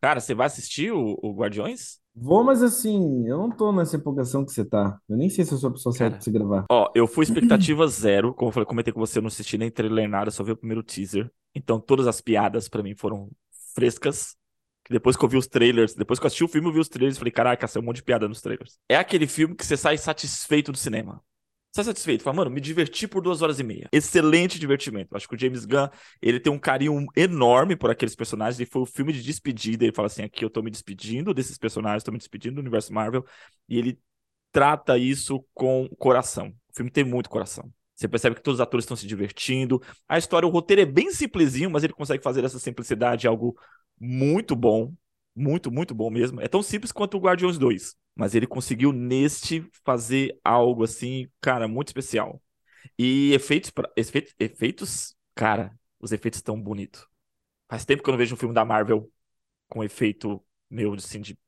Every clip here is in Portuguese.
Cara, você vai assistir o, o Guardiões? Vou, mas assim, eu não tô nessa empolgação que você tá. Eu nem sei se eu sou a pessoa certa pra você gravar. Ó, eu fui expectativa zero. Como eu falei, comentei com você, eu não assisti nem trailer nada, só vi o primeiro teaser. Então todas as piadas pra mim foram frescas. Depois que eu vi os trailers, depois que eu assisti o filme, eu vi os trailers e falei, caraca, saiu um monte de piada nos trailers. É aquele filme que você sai satisfeito do cinema. Sai satisfeito, fala, mano, me diverti por duas horas e meia. Excelente divertimento. Acho que o James Gunn, ele tem um carinho enorme por aqueles personagens. E foi o filme de despedida. Ele fala assim: aqui eu tô me despedindo desses personagens, tô me despedindo do universo Marvel. E ele trata isso com coração. O filme tem muito coração. Você percebe que todos os atores estão se divertindo. A história, o roteiro é bem simplesinho, mas ele consegue fazer essa simplicidade algo muito bom. Muito, muito bom mesmo. É tão simples quanto o Guardiões 2. Mas ele conseguiu neste fazer algo assim, cara, muito especial. E efeitos, pra- efeitos, efeitos, cara, os efeitos estão bonitos. Faz tempo que eu não vejo um filme da Marvel com efeito meu, assim, de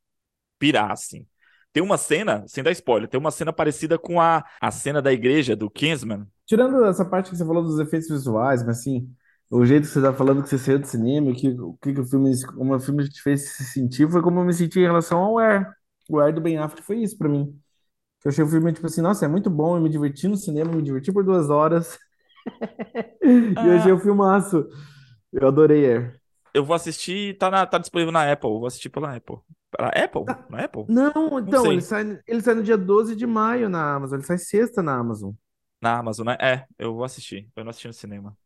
pirar, assim. Tem uma cena, sem dar spoiler, tem uma cena parecida com a, a cena da igreja do Kingsman. Tirando essa parte que você falou dos efeitos visuais, mas assim, o jeito que você tá falando que você saiu do cinema, que, o que, que o filme, como o filme te fez se sentir, foi como eu me senti em relação ao Air. O Air do Ben Affleck foi isso pra mim. Eu achei o filme, tipo assim, nossa, é muito bom, eu me diverti no cinema, me diverti por duas horas. E eu achei Ah, o filmaço. Eu adorei Air. eu vou assistir, tá, na- tá disponível na Apple, eu vou assistir pela Apple. Pela Apple? Na Apple? Não, então, ele sei. sai, ele sai no dia 12 de maio na Amazon, ele sai sexta na Amazon. Na Amazon, né? É, eu vou assistir. Eu não assisti no cinema.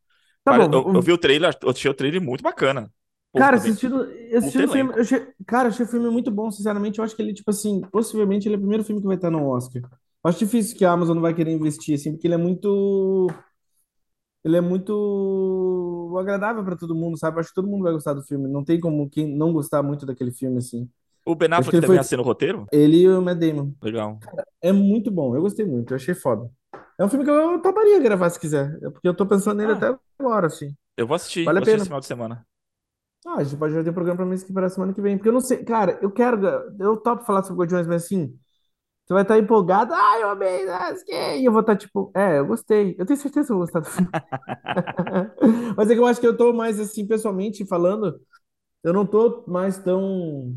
Tá bom, Eu, eu vi o trailer, eu achei o trailer muito bacana. Cara, assistindo, eu assisti puto o filme, eu achei, cara, eu achei o filme muito bom, sinceramente, eu acho que ele, tipo assim, possivelmente ele é o primeiro filme que vai estar no Oscar. Eu acho difícil que a Amazon não vai querer investir, assim, porque ele é muito, ele é muito agradável pra todo mundo, sabe? Eu acho que todo mundo vai gostar do filme, não tem como quem não gostar muito daquele filme, assim. O Ben Eu Affleck também foi, assina o roteiro? ele e o Matt Damon. Legal. É muito bom, eu gostei muito, eu achei foda. É um filme que eu toparia gravar se quiser, é porque eu tô pensando nele Ah, até agora, assim. eu vou assistir, Vale vou a assistir esse pena. final de semana. Ah, a gente pode já ter programa pra mês que para semana que vem. Porque eu não sei, cara, eu quero. Eu topo falar sobre Guardiões, mas assim, você vai estar empolgado. Ah, eu amei, ah, sei quê", e eu vou estar tipo, é, eu gostei. Eu tenho certeza que eu vou gostar do filme. Mas é que eu acho que eu tô mais assim, pessoalmente falando, eu não tô mais tão.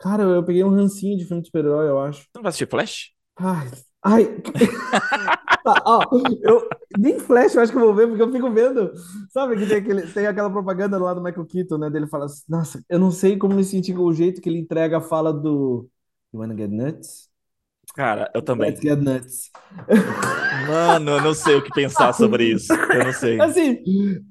Cara, eu peguei um rancinho de filme de super-herói, eu acho. Você não vai assistir Flash? Ai, ai. Tá, ó, eu, nem Flash eu acho que eu vou ver, porque eu fico vendo. Sabe que tem, aquele, tem aquela propaganda lá do Michael Keaton, né? Dele fala assim, nossa, eu não sei como me sentir com o jeito que ele entrega a fala do You wanna get nuts? Cara, eu Let's também. get nuts. Mano, eu não sei o que pensar sobre isso. Eu não sei. Assim,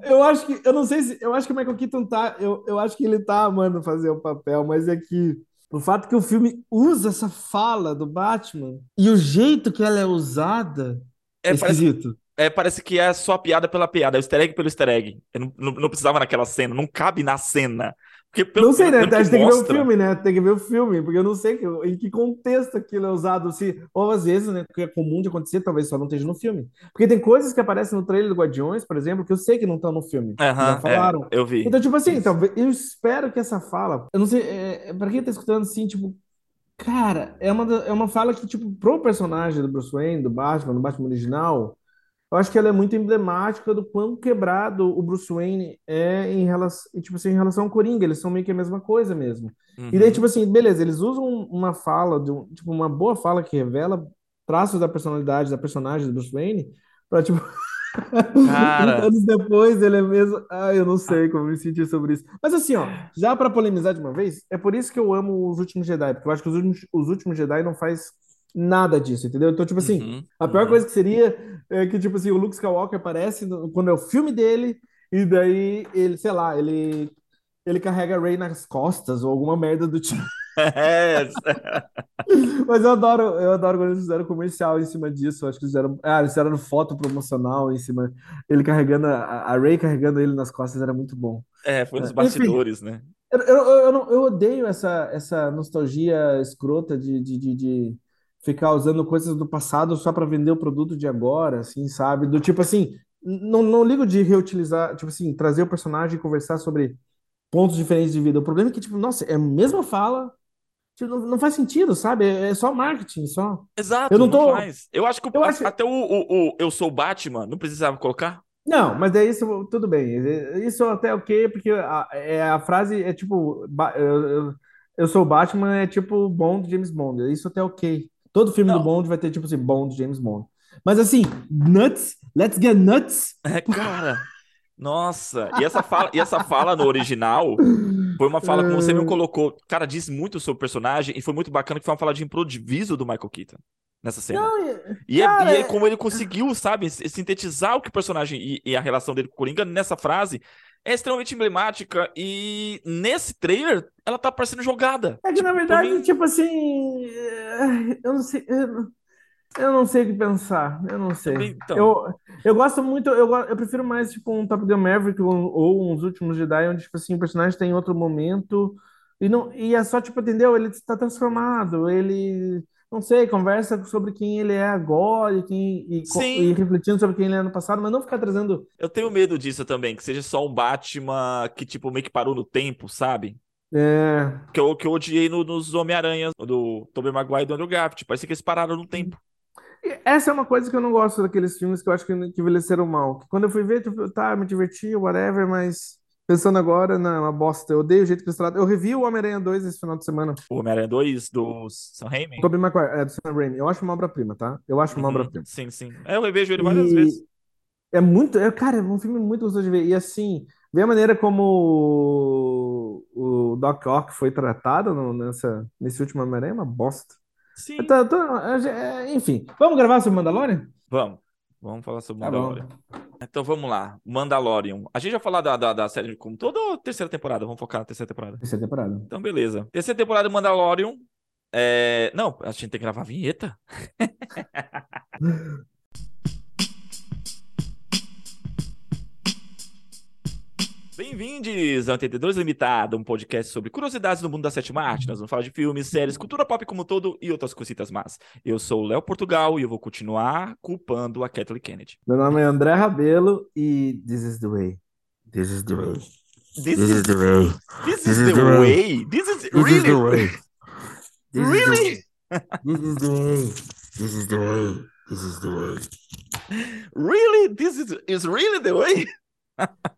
eu acho que, eu não sei se, eu acho que o Michael Keaton tá, eu, eu acho que ele tá amando fazer o papel, mas é que o fato que o filme usa essa fala do Batman e o jeito que ela é usada é É, parece, esquisito. é, parece que é só piada pela piada, é o easter egg pelo easter egg. Eu não, não, não precisava naquela cena, não cabe na cena. Porque pelo, Não sei, né? A que gente tem que ver o filme, né? Tem que ver o filme, porque eu não sei que- em que contexto aquilo é usado. Se, ou às vezes, né? Que é comum de acontecer, talvez só não esteja no filme. Porque tem coisas que aparecem no trailer do Guardiões, por exemplo, que eu sei que não estão no filme. que Já é, falaram. eu vi. Então, tipo assim, talvez, eu espero que essa fala. Eu não sei, é, é, pra quem tá escutando assim, tipo. Cara, é uma, é uma fala que, tipo, pro personagem do Bruce Wayne, do Batman, do Batman original. Eu acho que ela é muito emblemática do quão quebrado o Bruce Wayne é em relação, tipo assim, em relação ao Coringa. Eles são meio que a mesma coisa mesmo. E daí, Uhum. tipo assim, beleza, eles usam uma fala, de um- tipo, uma boa fala que revela traços da personalidade da personagem do Bruce Wayne, pra, tipo, 30 Cara, anos depois ele é mesmo. Ai, eu não sei como me sentir sobre isso. Mas assim, ó, já pra polemizar de uma vez, é por isso que eu amo os últimos Jedi, porque eu acho que os últimos, os últimos Jedi não faz nada disso, entendeu? Então, tipo assim, uhum, a pior uhum. coisa que seria é que, tipo assim, o Luke Skywalker aparece no- quando é o filme dele, e daí ele, sei lá, ele, ele carrega a Rey nas costas, ou alguma merda do tipo. Mas eu adoro, eu adoro quando eles fizeram comercial em cima disso. Acho que eles fizeram, ah, eles fizeram foto promocional em cima. Ele carregando, a, a Rey carregando ele nas costas era muito bom. é, foi nos É, Enfim, bastidores, né? eu, eu, eu, eu odeio essa, essa nostalgia escrota de, de, de, de ficar usando coisas do passado só para vender o produto de agora, assim, sabe? Do tipo assim, não, não ligo de reutilizar, tipo assim, trazer o personagem e conversar sobre pontos diferentes de vida. O problema é que, tipo, nossa, é a mesma fala, tipo, não, não faz sentido, sabe? É, é só marketing, só. Eu Exato, não não tô. faz. Eu acho que o- Eu acho. até o, o, o Eu Sou Batman não precisava colocar. Não, mas daí isso tudo bem. Isso até ok, porque a, é, a frase é tipo, eu, eu, eu sou o Batman, é tipo Bond, James Bond. Isso até ok. Todo filme do Não, Bond vai ter tipo assim, Bond, James Bond. Mas assim, nuts, let's get nuts. é, cara. Nossa, e essa fala, e essa fala no original foi uma fala, como você mesmo É, colocou, cara, diz muito sobre o personagem e foi muito bacana que foi uma fala de improviso do Michael Keaton nessa cena. não, é- E é, cara, e é é- como ele conseguiu, sabe, sintetizar o que o personagem e, e a relação dele com o Coringa nessa frase é extremamente emblemática e nesse trailer ela tá parecendo jogada. é que na Tipo, pra verdade, mim, tipo assim, é, eu não sei, eu, não sei o que pensar, eu não sei. então, Eu, eu gosto muito, eu, eu prefiro mais tipo um Top Gun Maverick ou, ou uns Últimos Jedi, onde tipo assim, o personagem tem outro momento e não e é só tipo, entendeu? Ele está transformado, ele não sei, conversa sobre quem ele é agora e, quem, e, e refletindo sobre quem ele é no passado, mas não ficar trazendo eu tenho medo disso também, que seja só um Batman que, tipo, meio que parou no tempo, sabe? é, Que eu, que eu odiei no- nos Homem-Aranhas, do Tobey Maguire e do Andrew Garfield. Parece que eles pararam no tempo. Essa é uma coisa que eu não gosto daqueles filmes que eu acho que, que envelheceram mal. Que Quando eu fui ver, tipo, tá, me diverti, whatever, mas pensando agora, é uma bosta. Eu odeio o jeito que eles tratam. Eu revi o Homem-Aranha 2 esse final de semana. O Homem-Aranha 2 do Sam Raimi. Tobey Maguire, é, do Sam Raimi. Eu acho uma obra-prima, tá? Eu acho uma Uhum, obra-prima. sim, sim. É, eu revejo ele várias E vezes. é muito, é, cara, é um filme muito gostoso de ver. E assim, ver a maneira como o, o Doc Ock foi tratado no- nessa, nesse último Homem-Aranha é uma bosta. Eu Sim, tô- tô- é, enfim, vamos gravar sobre Mandalorian? vamos. Vamos falar sobre Tá bom. Então vamos lá. Mandalorian. A gente já falou da, da, da série como toda ou terceira temporada? Vamos focar na terceira temporada. Terceira temporada. Então, beleza. Terceira temporada de Mandalorian. É... Não, a gente tem que gravar a vinheta. Bem-vindos ao Entendedores Limitado, um podcast sobre curiosidades do mundo da sétima arte. Nós vamos falar de filmes, séries, cultura pop como um todo e outras cositas más. Eu sou o Léo Portugal e eu vou continuar culpando a Kathleen Kennedy. Meu nome é André Rabelo e this is the way. This is the way. This is, the way. this is the way. This is really, way. This is the really. This is the way. This is the way. This is the way. really, this is, is really the way.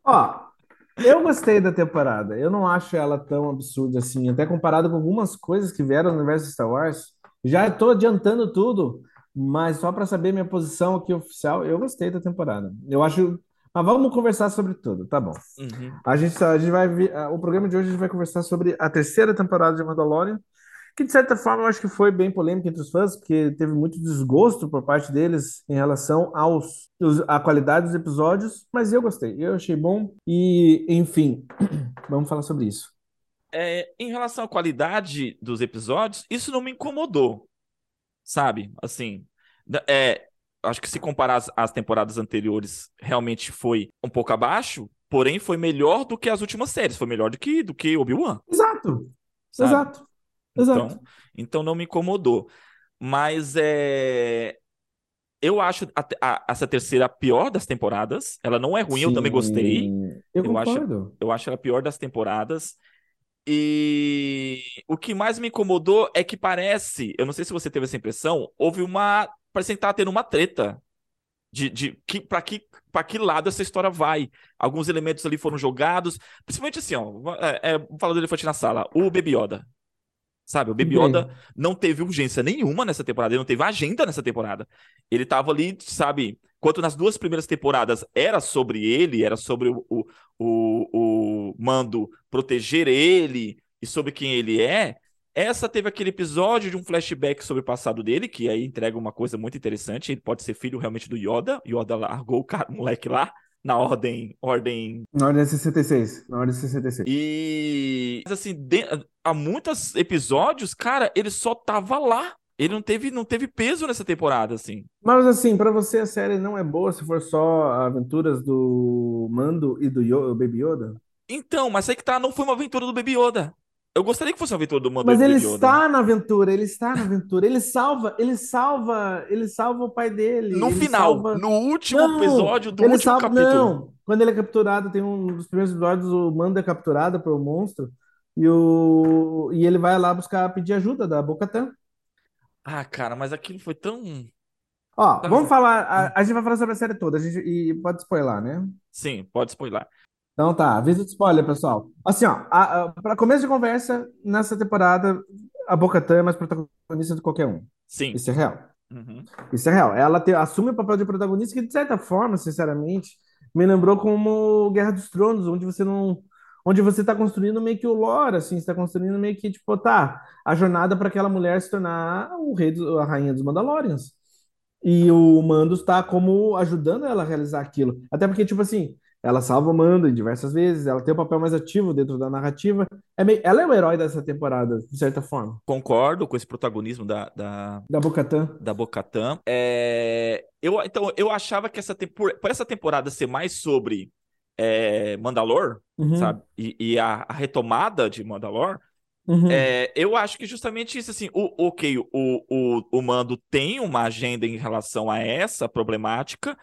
Ó, eu gostei da temporada. Eu não acho ela tão absurda assim, até comparado com algumas coisas que vieram no universo de Star Wars. Já estou adiantando tudo, mas só para saber minha posição aqui oficial, eu gostei da temporada. Eu acho. Mas vamos conversar sobre tudo, tá bom? Uhum. A gente, a gente vai o programa de hoje a gente vai conversar sobre a terceira temporada de Mandalorian, que de certa forma eu acho que foi bem polêmica entre os fãs, porque teve muito desgosto por parte deles em relação aos os- à qualidade dos episódios, mas eu gostei, eu achei bom e, enfim, vamos falar sobre isso. É, em relação à qualidade dos episódios, isso não me incomodou, sabe? Assim, é, acho que se comparar as, as temporadas anteriores, realmente foi um pouco abaixo, porém foi melhor do que as últimas séries, foi melhor do que, do que Obi-Wan, Exato, sabe? exato, exato. Então, então não me incomodou. Mas é, eu acho a a- essa terceira a pior das temporadas. Ela não é ruim, eu também gostei. Sim, eu Eu acho, eu acho ela a pior das temporadas. E o que mais me incomodou é que parece, eu não sei se você teve essa impressão, houve uma. Parece que tá tendo uma treta de, de que, para que, que lado essa história vai. Alguns elementos ali foram jogados, principalmente assim, ó. É, é, vamos falar do elefante na sala. O Baby Yoda. Sabe, o Baby Yoda não teve urgência nenhuma nessa temporada, ele não teve agenda nessa temporada. Ele tava ali, sabe, enquanto nas duas primeiras temporadas era sobre ele, era sobre o, o, o, o Mando proteger ele e sobre quem ele é, essa teve aquele episódio de um flashback sobre o passado dele, que aí entrega uma coisa muito interessante, ele pode ser filho realmente do Yoda, Yoda largou o cara, o moleque lá, na ordem, ordem na ordem 66, na ordem 66. e mas, assim, de- há muitos episódios, cara, ele só tava lá. Ele não teve, não teve peso nessa temporada, assim. Mas assim, pra você a série não é boa se for só aventuras do Mando e do Yo- Baby Yoda? Então, mas aí que tá, não foi uma aventura do Baby Yoda. Eu gostaria que fosse uma aventura do Mando Mas ele está na aventura, ele está na aventura, ele salva, ele salva, ele salva o pai dele, No final, salva... no último Não, episódio do ele último salva, capítulo. não. Quando ele é capturado, tem um dos primeiros episódios, o Mando é capturado pelo monstro e o e ele vai lá buscar pedir ajuda da Bo-Katan. Ah, cara, mas aquilo foi tão. Ó, Tá, vamos falar. A, a gente vai falar sobre a série toda. A gente, e pode spoiler, né? Sim, pode spoiler. Então tá, aviso de spoiler, pessoal. Assim, ó, para começo de conversa, nessa temporada, a Bo-Katan é mais protagonista do que qualquer um. Sim. Isso é real. Uhum. Isso é real. Ela te- assume o papel de protagonista que, de certa forma, sinceramente, me lembrou como Guerra dos Tronos, onde você não. Onde você tá construindo meio que o lore, assim, você tá construindo meio que, tipo, tá, a jornada para aquela mulher se tornar o rei, do- a rainha dos Mandalorians. E o Mando está como ajudando ela a realizar aquilo. Até porque, tipo assim, ela salva o Mando em diversas vezes, ela tem um papel mais ativo dentro da narrativa. É meio- ela é o herói dessa temporada, de certa forma. Concordo com esse protagonismo da, da, Da Bo-Katan. da Bo-Katan. É, eu, então, eu achava que essa tempor... por essa temporada ser mais sobre é, Mandalor, Uhum, sabe? E, e a, a retomada de Mandalor, uhum. é, eu acho que justamente isso, assim, o, ok, o, o, o Mando tem uma agenda em relação a essa problemática,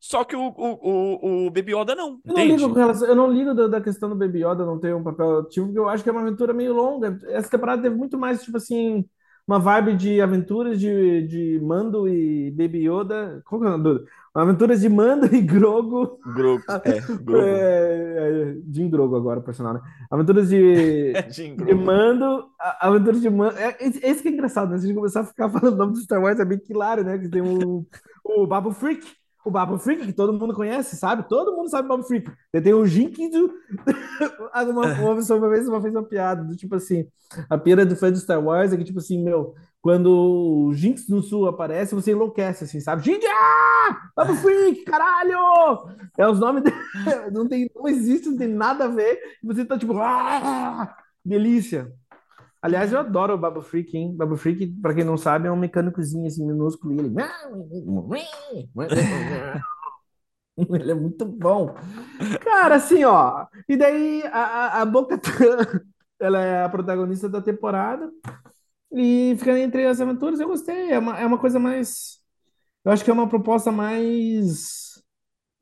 só que o, o, o, o Baby Yoda não, Eu não ligo com relação, eu não ligo da, da questão do Baby Yoda não ter um papel ativo, porque eu acho que é uma aventura meio longa. Essa temporada teve muito mais, tipo assim, uma vibe de aventuras de, de Mando e Baby Yoda. Qual que é o nome? Aventuras de Mando e Grogo. Grogu, é, Grogu. É, é, Jim Grogo agora, personagem. né? Aventuras de, de. Mando. a- Aventuras de Mando. É, esse que é engraçado, né? Se a gente começar a ficar falando o nome do Star Wars, é bem hilário, né? Que tem o, o Babu Freak. O Babu Freak, que todo mundo conhece, sabe? Todo mundo sabe o Babu Freak. Tem o do. uma, uma uma vez uma fez uma piada, do tipo assim: a piada do fã de Star Wars é que, tipo assim, meu, quando o Jinx do Sul aparece, você enlouquece, assim, sabe? Jinx! Ah! Babu Freak, caralho! É os nomes dele. Não, tem, não existe, não tem nada a ver. Você tá tipo. Ah! Delícia! Aliás, eu adoro o Babu Freak, hein? Babu Freak, pra quem não sabe, é um mecânicozinho assim, minúsculo. E ele. Ele é muito bom. Cara, assim, ó. E daí a, a, a Boca ela é a protagonista da temporada. E fica entre as aventuras, eu gostei. É uma, é uma coisa mais. Eu acho que é uma proposta mais.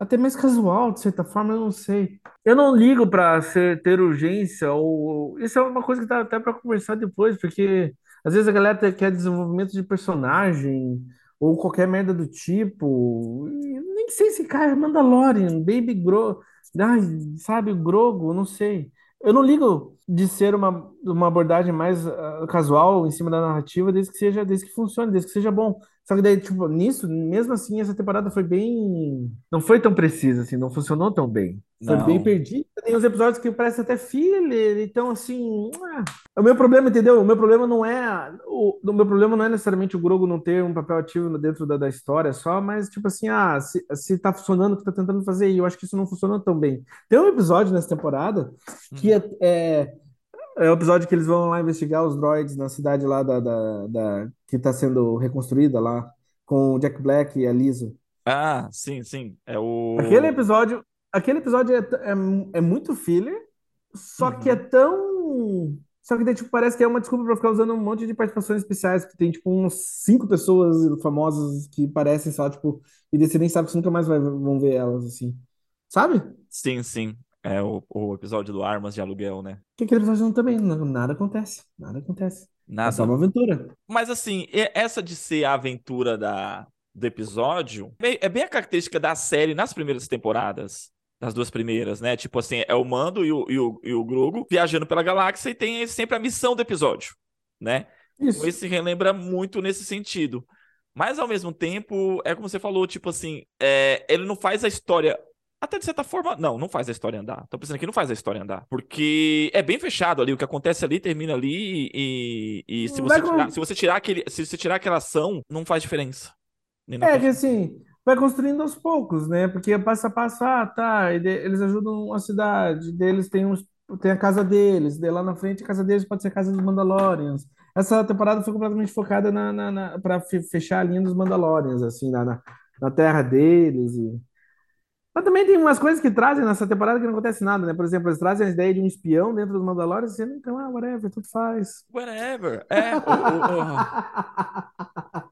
Até mais casual, de certa forma, eu não sei. Eu não ligo ser, ter urgência, ou. Isso é uma coisa que dá até pra conversar depois, porque às vezes a galera quer desenvolvimento de personagem, ou qualquer merda do tipo. Nem sei se, cara, Mandalorian, Baby Gro. Ai, sabe, Grogo, não sei. Eu não ligo de ser uma, uma abordagem mais ah, casual em cima da narrativa, desde que seja, desde que funcione, desde que seja bom. Só que daí, tipo, nisso, mesmo assim, essa temporada foi bem. Não foi tão precisa, assim, não funcionou tão bem. Foi bem Não. perdida. Tem uns episódios que parecem até filler, então, assim. ah. O meu problema, entendeu? O meu problema não é. O, o meu problema não é necessariamente o Grogu não ter um papel ativo dentro da, da história só, mas, tipo assim, ah, se, se tá funcionando o que tá tentando fazer, e eu acho que isso não funcionou tão bem. Tem um episódio nessa temporada que é, é, é o episódio que eles vão lá investigar os droids na cidade lá da, da, da- que está sendo reconstruída lá, com o Jack Black e a Lisa. Ah, sim, sim. É o. Aquele episódio, aquele episódio é, é, é muito filler, só que é tão. Só que daí, tipo, parece que é uma desculpa pra ficar usando um monte de participações especiais, que tem, tipo, uns cinco pessoas famosas que parecem só, tipo, e daí você nem sabe que você nunca mais vai, vão ver elas, assim. Sabe? Sim, sim. É o, o episódio do Armas de Aluguel, né? Que aquele episódio também, nada acontece, nada acontece. É só Nada. uma aventura. Mas assim, essa de ser a aventura da, do episódio é bem a característica da série nas primeiras temporadas. Das duas primeiras, né? Tipo assim, é o Mando e o, e o, e o Grogu viajando pela galáxia e tem sempre a missão do episódio, né? Isso. Então, se relembra muito nesse sentido. Mas ao mesmo tempo, é como você falou, tipo assim, é, ele não faz a história. Até de certa forma, não, não faz a história andar. Tô pensando aqui, não faz a história andar. Porque é bem fechado ali, o que acontece ali termina ali e, e se, você tirar, se você tirar aquele, se você tirar aquela ação, não faz diferença. É que assim, vai construindo aos poucos, né? Porque passo a passo, ah, tá, de- eles ajudam a cidade, deles tem uns, tem a casa deles, daí lá na frente a casa deles pode ser a casa dos Mandalorians. Essa temporada foi completamente focada na, na, na para fechar a linha dos Mandalorians, assim, na, na, na terra deles. E... Mas também tem umas coisas que trazem nessa temporada que não acontece nada, né? Por exemplo, eles trazem a ideia de um espião dentro dos Mandalorians, e não, então, ah, whatever, tudo faz. Whatever. É, o- o-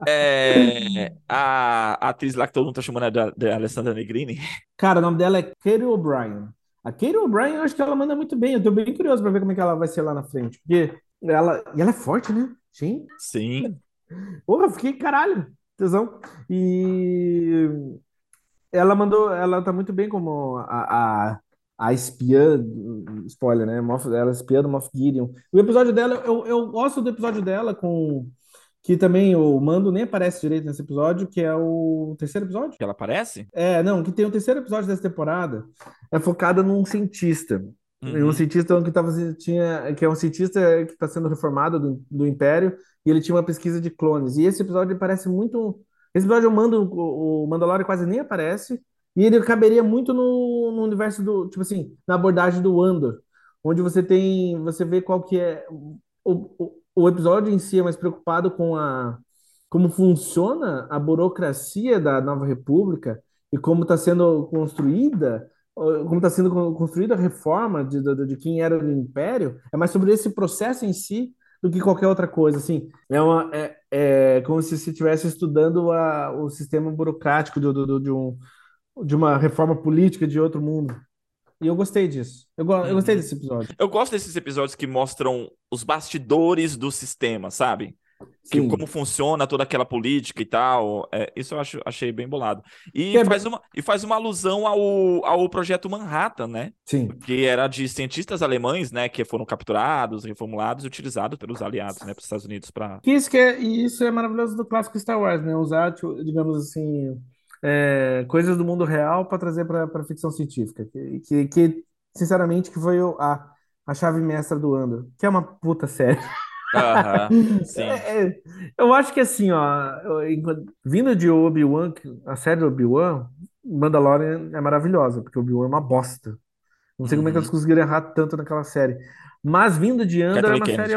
o- é, a, a atriz lá que todo mundo tá chamando de, de Alessandra Negrini. Cara, o nome dela é Katie O'Brien. A Katie O'Brien, eu acho que ela manda muito bem. Eu tô bem curioso pra ver como é que ela vai ser lá na frente. Porque ela. E ela é forte, né? Sim. Sim. Porra, eu fiquei caralho. tesão. E ela mandou, ela tá muito bem como a, a, a espiã, spoiler, né? Ela é espiã do Moff Gideon. O episódio dela, eu, eu gosto do episódio dela com que também o Mando nem aparece direito nesse episódio, que é o terceiro episódio? Que ela aparece? É, não, que tem o terceiro episódio dessa temporada, é focada num cientista. Uhum. Um cientista que tava, tinha, que é um cientista que está sendo reformado do, do Império, e ele tinha uma pesquisa de clones. E esse episódio parece muito. Esse episódio o, Mando, o Mandalorian quase nem aparece, e ele caberia muito no, no universo do. Tipo assim, na abordagem do Andor, onde você tem. Você vê qual que é. O, o episódio em si é mais preocupado com a como funciona a burocracia da Nova República e como está sendo construída, como está sendo construída a reforma de, de, de, quem era do Império, é mais sobre esse processo em si do que qualquer outra coisa. Assim, é, uma, é, é como se você estivesse estudando a, o sistema burocrático de, de, de, um, de uma reforma política de outro mundo. E eu gostei disso. Eu, go eu gostei uhum. desse episódio. Eu gosto desses episódios que mostram os bastidores do sistema, sabe? Que, como funciona toda aquela política e tal. É, isso eu acho, achei bem bolado. E, é faz, uma, e faz uma alusão ao, ao projeto Manhattan, né? Sim. Que era de cientistas alemães, né? Que foram capturados, reformulados e utilizados pelos aliados, né? Para os Estados Unidos. Pra... Isso, que é, isso é maravilhoso do clássico Star Wars, né? Usar, digamos assim, é, coisas do mundo real para trazer para ficção científica. Que, que, que, sinceramente, que foi a, a chave mestra do Andor, que é uma puta série. Uhum, sim. É, é, eu acho que assim, ó, vindo de Obi-Wan, a série Obi-Wan, Mandalorian é maravilhosa, porque Obi-Wan é uma bosta. Não sei uhum. como é que eles uhum. conseguiram errar tanto naquela série. Mas vindo de Andor é uma série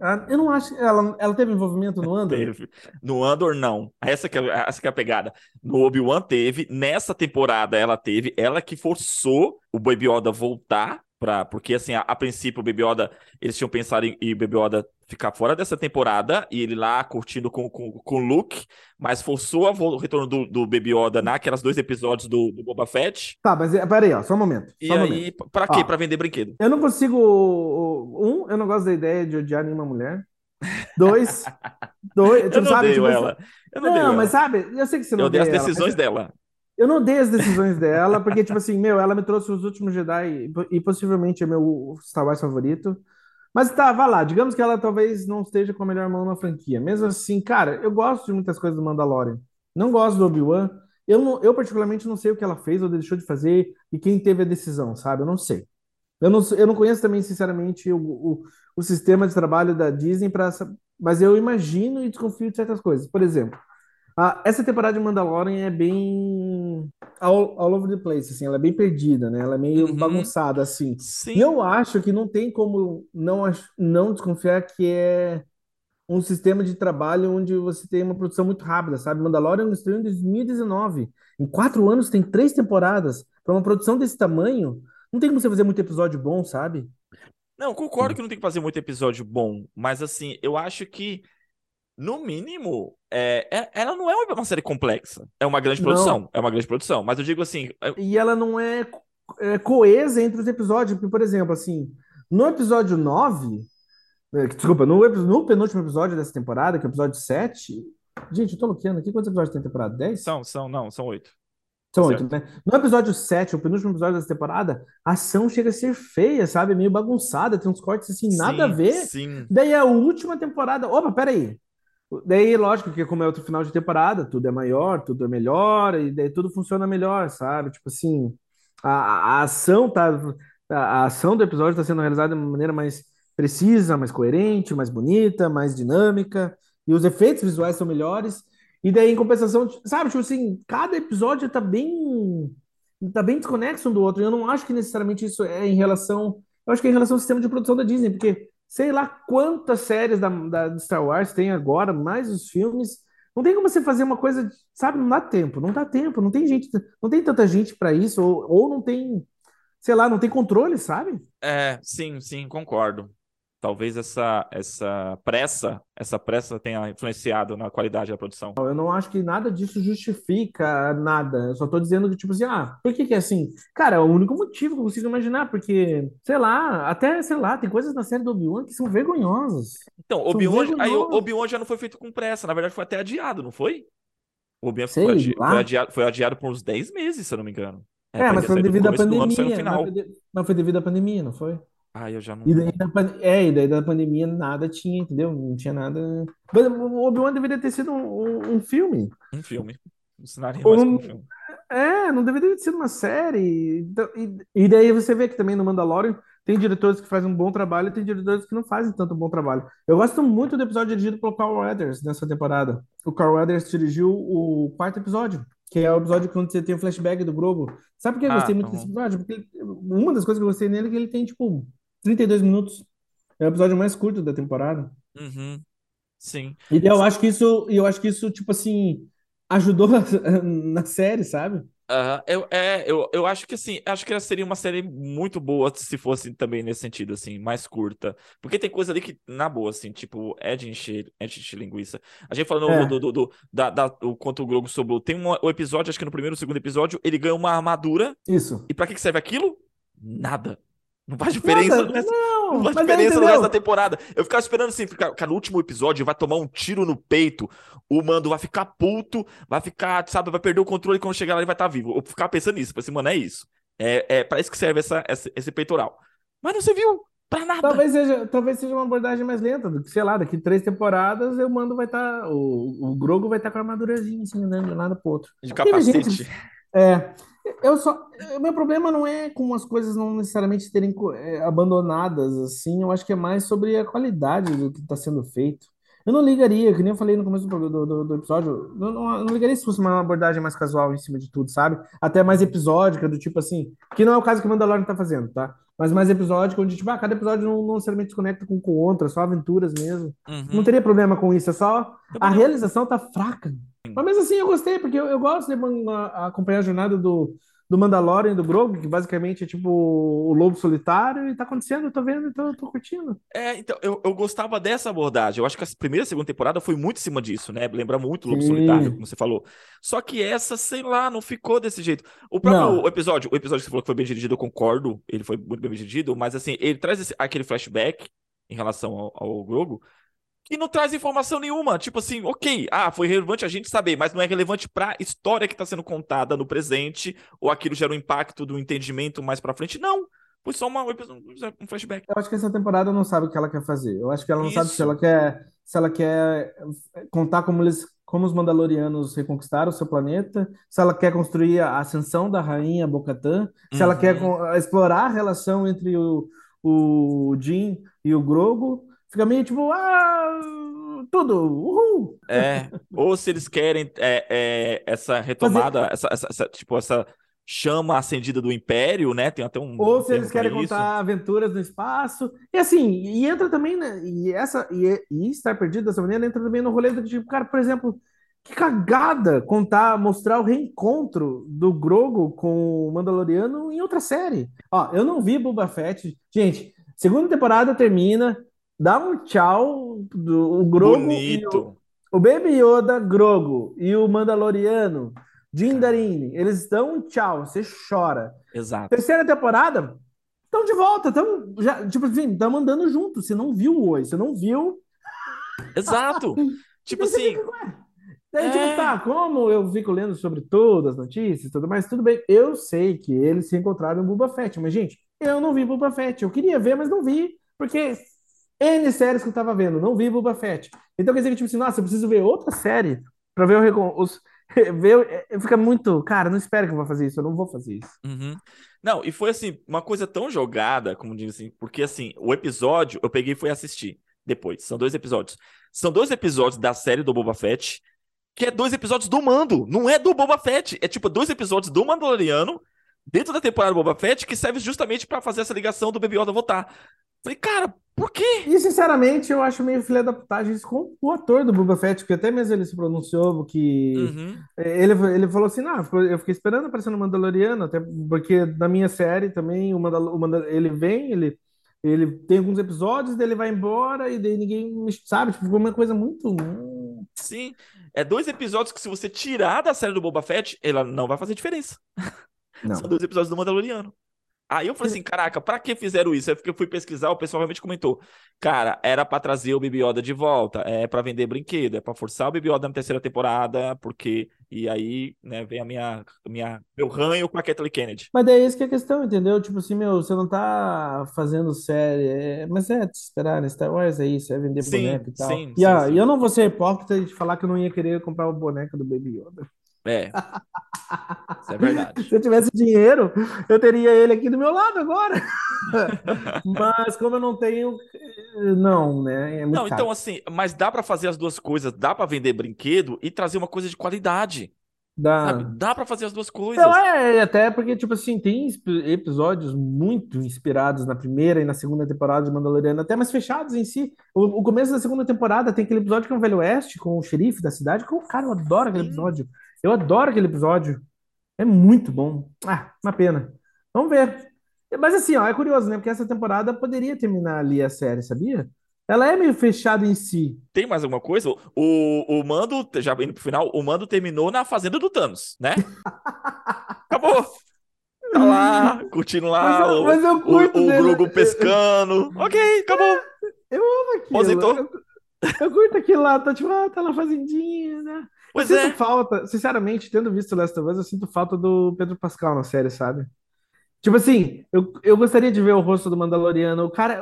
ah, eu não acho. Ela, ela teve envolvimento no Andor? Teve. No Andor, não. Essa que, é, essa que é a pegada. No Obi-Wan teve. Nessa temporada ela teve. Ela que forçou o Baby Yoda voltar. Pra, porque, assim, a, a princípio o Baby Yoda. Eles tinham pensado em, em o Baby Yoda ficar fora dessa temporada e ele lá curtindo com, com, com o Luke, mas forçou o retorno do, do Baby Yoda naquelas dois episódios do, do Boba Fett. Tá, mas é, peraí, ó, só um momento. E um aí, momento. pra quê? Ó, pra vender brinquedo. Eu não consigo. Um, eu não gosto da ideia de odiar nenhuma mulher. Dois. dois eu não sabe, tipo, ela. Eu não, não mas ela. sabe, eu sei que você não Eu odeio as decisões dela. Eu não odeio as decisões dela, porque, tipo assim, meu, ela me trouxe os últimos Jedi e possivelmente é meu Star Wars favorito. Mas tá, vá lá. Digamos que ela talvez não esteja com a melhor mão na franquia. Mesmo assim, cara, eu gosto de muitas coisas do Mandalorian. Não gosto do Obi-Wan. Eu, eu, particularmente, não sei o que ela fez ou deixou de fazer e quem teve a decisão, sabe? Eu não sei. Eu não, eu não conheço também, sinceramente, o, o, o sistema de trabalho da Disney, pra, mas eu imagino e desconfio de certas coisas. Por exemplo, ah, essa temporada de Mandalorian é bem all, all over the place, assim, ela é bem perdida, né? Ela é meio uhum. bagunçada, assim. Sim. E eu acho que não tem como não, não desconfiar que é um sistema de trabalho onde você tem uma produção muito rápida, sabe? Mandalorian estreou em 2019. Em quatro anos tem três temporadas. Para uma produção desse tamanho, não tem como você fazer muito episódio bom, sabe? Não, concordo que não tem que fazer muito episódio bom, mas assim, eu acho que no mínimo, é, é, ela não é uma série complexa. É uma grande produção. Não. É uma grande produção. Mas eu digo assim. É e ela não é, é coesa entre os episódios. Porque, por exemplo, assim, no episódio 9. É, desculpa, no, no penúltimo episódio dessa temporada, que é o episódio 7. Gente, eu tô bloqueando aqui. Quantos episódios tem a temporada? 10? São, são, não, são 8. São oito, né? No episódio 7, o penúltimo episódio dessa temporada, a ação chega a ser feia, sabe? Meio bagunçada, tem uns cortes assim, nada sim, a ver. Sim. Daí a última temporada. Opa, peraí. Daí, lógico que como é outro final de temporada, tudo é maior, tudo é melhor, e daí tudo funciona melhor, sabe? Tipo assim, a, a ação tá. A, ação do episódio está sendo realizada de uma maneira mais precisa, mais coerente, mais bonita, mais dinâmica, e os efeitos visuais são melhores. E daí, em compensação, sabe, tipo assim, cada episódio tá bem. tá bem desconexo um do outro. E eu não acho que necessariamente isso é em relação. Eu acho que é em relação ao sistema de produção da Disney, porque sei lá quantas séries da, da Star Wars tem agora, mais os filmes. Não tem como você fazer uma coisa, sabe? Não dá tempo, não dá tempo, não tem gente, não tem tanta gente para isso, ou, ou não tem, sei lá, não tem controle, sabe? É, sim, sim, concordo talvez essa, essa pressa, essa pressa tenha influenciado na qualidade da produção. Eu não acho que nada disso justifica nada. Eu só tô dizendo que, tipo assim, ah, por que que é assim? Cara, é o único motivo que eu consigo imaginar, porque, sei lá, até, sei lá, tem coisas na série do Obi-Wan que são vergonhosas. Então, Obi-Wan Obi já não foi feito com pressa, na verdade foi até adiado, não foi? O Obi-Wan foi, adi foi, adiado, foi adiado por uns 10 meses, se eu não me engano. É, é mas foi devido à pandemia. Foi, não foi devido à pandemia, não foi? Ah, eu já não. E daí, é, e daí da pandemia nada tinha, entendeu? Não tinha nada. O Obi-Wan deveria ter sido um, um, um filme. Um filme. Um cenário mais um, um filme. É, não deveria ter sido uma série. Então, e, e daí você vê que também no Mandalorian tem diretores que fazem um bom trabalho e tem diretores que não fazem tanto bom trabalho. Eu gosto muito do episódio dirigido pelo Carl Weathers nessa temporada. O Carl Weathers dirigiu o quarto episódio, que é o episódio quando você tem o flashback do Grogu. Sabe por que eu ah, gostei muito desse episódio? Porque ele, uma das coisas que eu gostei nele é que ele tem, tipo, 32 minutos. É o episódio mais curto da temporada. Uhum. Sim. E eu acho que isso, eu acho que isso, tipo assim, ajudou na, série, sabe? Uh, eu, é, eu, eu acho que assim, acho que ela seria uma série muito boa se fosse também nesse sentido, assim, mais curta. Porque tem coisa ali que, na boa, assim, tipo, é de encher, é de encher linguiça. A gente falando é. do, do, do, da, da, o quanto o Grogu sobrou. Tem um, episódio, acho que no primeiro ou segundo episódio, ele ganha uma armadura. Isso. E pra que serve aquilo? Nada. Não faz diferença. Nada, não, não faz diferença no resto da temporada. Eu ficava esperando assim, ficar, no último episódio vai tomar um tiro no peito, o mando vai ficar puto, vai ficar, sabe, vai perder o controle quando chegar lá ele vai estar tá vivo. Eu ficava pensando nisso, assim, mano, é isso. É, é para isso que serve essa, essa, esse peitoral. Mas não se viu pra nada. Talvez seja, talvez seja uma abordagem mais lenta, do que, sei lá, daqui três temporadas o mando vai estar, tá, o, o Grogo vai estar tá com a armadurazinha assim, andando de um lado pro outro. De capacete. Gente, é, eu só, o meu problema não é com as coisas não necessariamente terem é, abandonadas assim, eu acho que é mais sobre a qualidade do que está sendo feito. Eu não ligaria, que nem eu falei no começo do, do, do episódio, eu não, eu não, ligaria se fosse uma abordagem mais casual em cima de tudo, sabe? Até mais episódica, do tipo assim, que não é o caso que o Mandalorian tá fazendo, tá? Mas mais episódico, onde, tipo, ah, cada episódio não, não necessariamente se conecta com o outro, é só aventuras mesmo. Uhum. Não teria problema com isso, é só a realização tá fraca. Mas mesmo assim eu gostei, porque eu, eu gosto de acompanhar a jornada do, do Mandalorian, do Grogu, que basicamente é tipo o lobo solitário, e tá acontecendo, eu tô vendo, então eu tô curtindo. É, então, eu, eu gostava dessa abordagem. Eu acho que a primeira e segunda temporada foi muito em cima disso, né? Lembra muito o lobo Sim. solitário, como você falou. Só que essa, sei lá, não ficou desse jeito. O próprio episódio, o episódio que você falou que foi bem dirigido, eu concordo, ele foi muito bem dirigido, mas assim, ele traz esse, aquele flashback em relação ao, ao Grogu, que não traz informação nenhuma. Tipo assim, ok, ah, foi relevante a gente saber, mas não é relevante pra história que tá sendo contada no presente, ou aquilo gera um impacto do entendimento mais pra frente. Não. Foi só uma, um flashback. Eu acho que essa temporada não sabe o que ela quer fazer. Eu acho que ela não Isso. sabe se ela quer, se ela quer contar como eles como os Mandalorianos reconquistaram o seu planeta, se ela quer construir a ascensão da rainha Bocatã, se ela quer uhum. explorar a relação entre o, o Jin e o Grogu, Fica meio tipo, ah, tudo, uhul. É, ou se eles querem é, é, essa retomada, Fazer... essa, essa, essa, tipo, essa chama acendida do Império, né? Tem até um. Ou se eles querem contar aventuras no espaço. E assim, e entra também, né? E essa, e, e estar perdido dessa maneira entra também no rolê do tipo, cara, por exemplo, que cagada contar, mostrar o reencontro do Grogo com o Mandaloriano em outra série. Ó, eu não vi Boba Fett. Gente, segunda temporada termina dá um tchau do o Grogo Bonito. O, o, Baby Yoda, Grogo e o Mandaloriano, Jindarin, eles dão um tchau, você chora. Exato. Terceira temporada, estão de volta, estão já, tipo assim, estão andando junto. Você não viu hoje, você não viu. Exato. tipo assim. Daí, tipo, é... tipo, tá, como eu fico lendo sobre todas as notícias e tudo mais, tudo bem. Eu sei que eles se encontraram no Boba Fett, mas, gente, eu não vi Boba Fett. Eu queria ver, mas não vi, porque N séries que eu tava vendo, não vi Boba Fett. Então quer dizer que, tipo assim, nossa, eu preciso ver outra série pra ver o os, ver, fica muito, cara, não espero que eu vá fazer isso, eu não vou fazer isso. Uhum. Não, e foi assim, uma coisa tão jogada, como diz assim, porque assim, o episódio eu peguei e fui assistir depois. São dois episódios. São dois episódios da série do Boba Fett, que é dois episódios do Mando, não é do Boba Fett, é tipo dois episódios do Mandaloriano dentro da temporada do Boba Fett que serve justamente para fazer essa ligação do Baby Yoda voltar. Falei, cara, por quê? E sinceramente, eu acho meio filha da putagem isso com o ator do Boba Fett, que até mesmo ele se pronunciou que uhum. ele, ele falou assim: não, eu fiquei esperando aparecer no Mandaloriano, até porque na minha série também o Mandal o Mandal ele vem, ele, ele tem alguns episódios, daí ele vai embora e daí ninguém sabe, tipo, foi uma coisa muito. Sim, é dois episódios que se você tirar da série do Boba Fett, ela não vai fazer diferença. Não. São dois episódios do Mandaloriano. Aí eu falei assim, caraca, pra que fizeram isso? Aí eu fui pesquisar, o pessoal realmente comentou. Cara, era pra trazer o Baby Yoda de volta, é pra vender brinquedo, é pra forçar o Baby Yoda na terceira temporada, porque... E aí, né, vem a minha, minha, meu ranho com a Kathleen Kennedy. Mas é isso que é a questão, entendeu? Tipo assim, meu, você não tá fazendo série, é... mas é de esperar, né? Star Wars é isso, é vender Sim, boneco e tal. sim, E, sim, ah, sim. e eu não vou ser hipócrita de falar que eu não ia querer comprar o boneco do Baby Yoda. É, isso é verdade. Se eu tivesse dinheiro, eu teria ele aqui do meu lado agora. Mas como eu não tenho, não, né? É Não, caro. então assim, mas dá pra fazer as duas coisas, dá pra vender brinquedo e trazer uma coisa de qualidade, sabe? Dá. Dá pra fazer as duas coisas. Não, é, até porque, tipo assim, tem episódios muito inspirados na primeira e na segunda temporada de Mandaloriano, até mais fechados em si. O, o começo da segunda temporada tem aquele episódio com o Velho Oeste, com o xerife da cidade, que, eu, cara, eu adoro aquele episódio. Eu adoro aquele episódio. É muito bom. Ah, uma pena. Vamos ver. Mas assim, ó, é curioso, né? Porque essa temporada poderia terminar ali a série, sabia? Ela é meio fechada em si. Tem mais alguma coisa? O, o Mando, já indo pro final, o Mando terminou na fazenda do Thanos, né? Acabou. Tá lá, curtindo Mas lá, eu, o, mas eu o, curto o dele. Grogu pescando. Ok, acabou. Eu amo aquilo. Aposentou. Eu, eu curto aquilo lá, tá tipo, ah, tá na fazendinha, né? Pois eu é. sinto falta, sinceramente, tendo visto Last of Us, eu sinto falta do Pedro Pascal na série, sabe? Tipo assim, eu, eu gostaria de ver o rosto do Mandaloriano. O cara,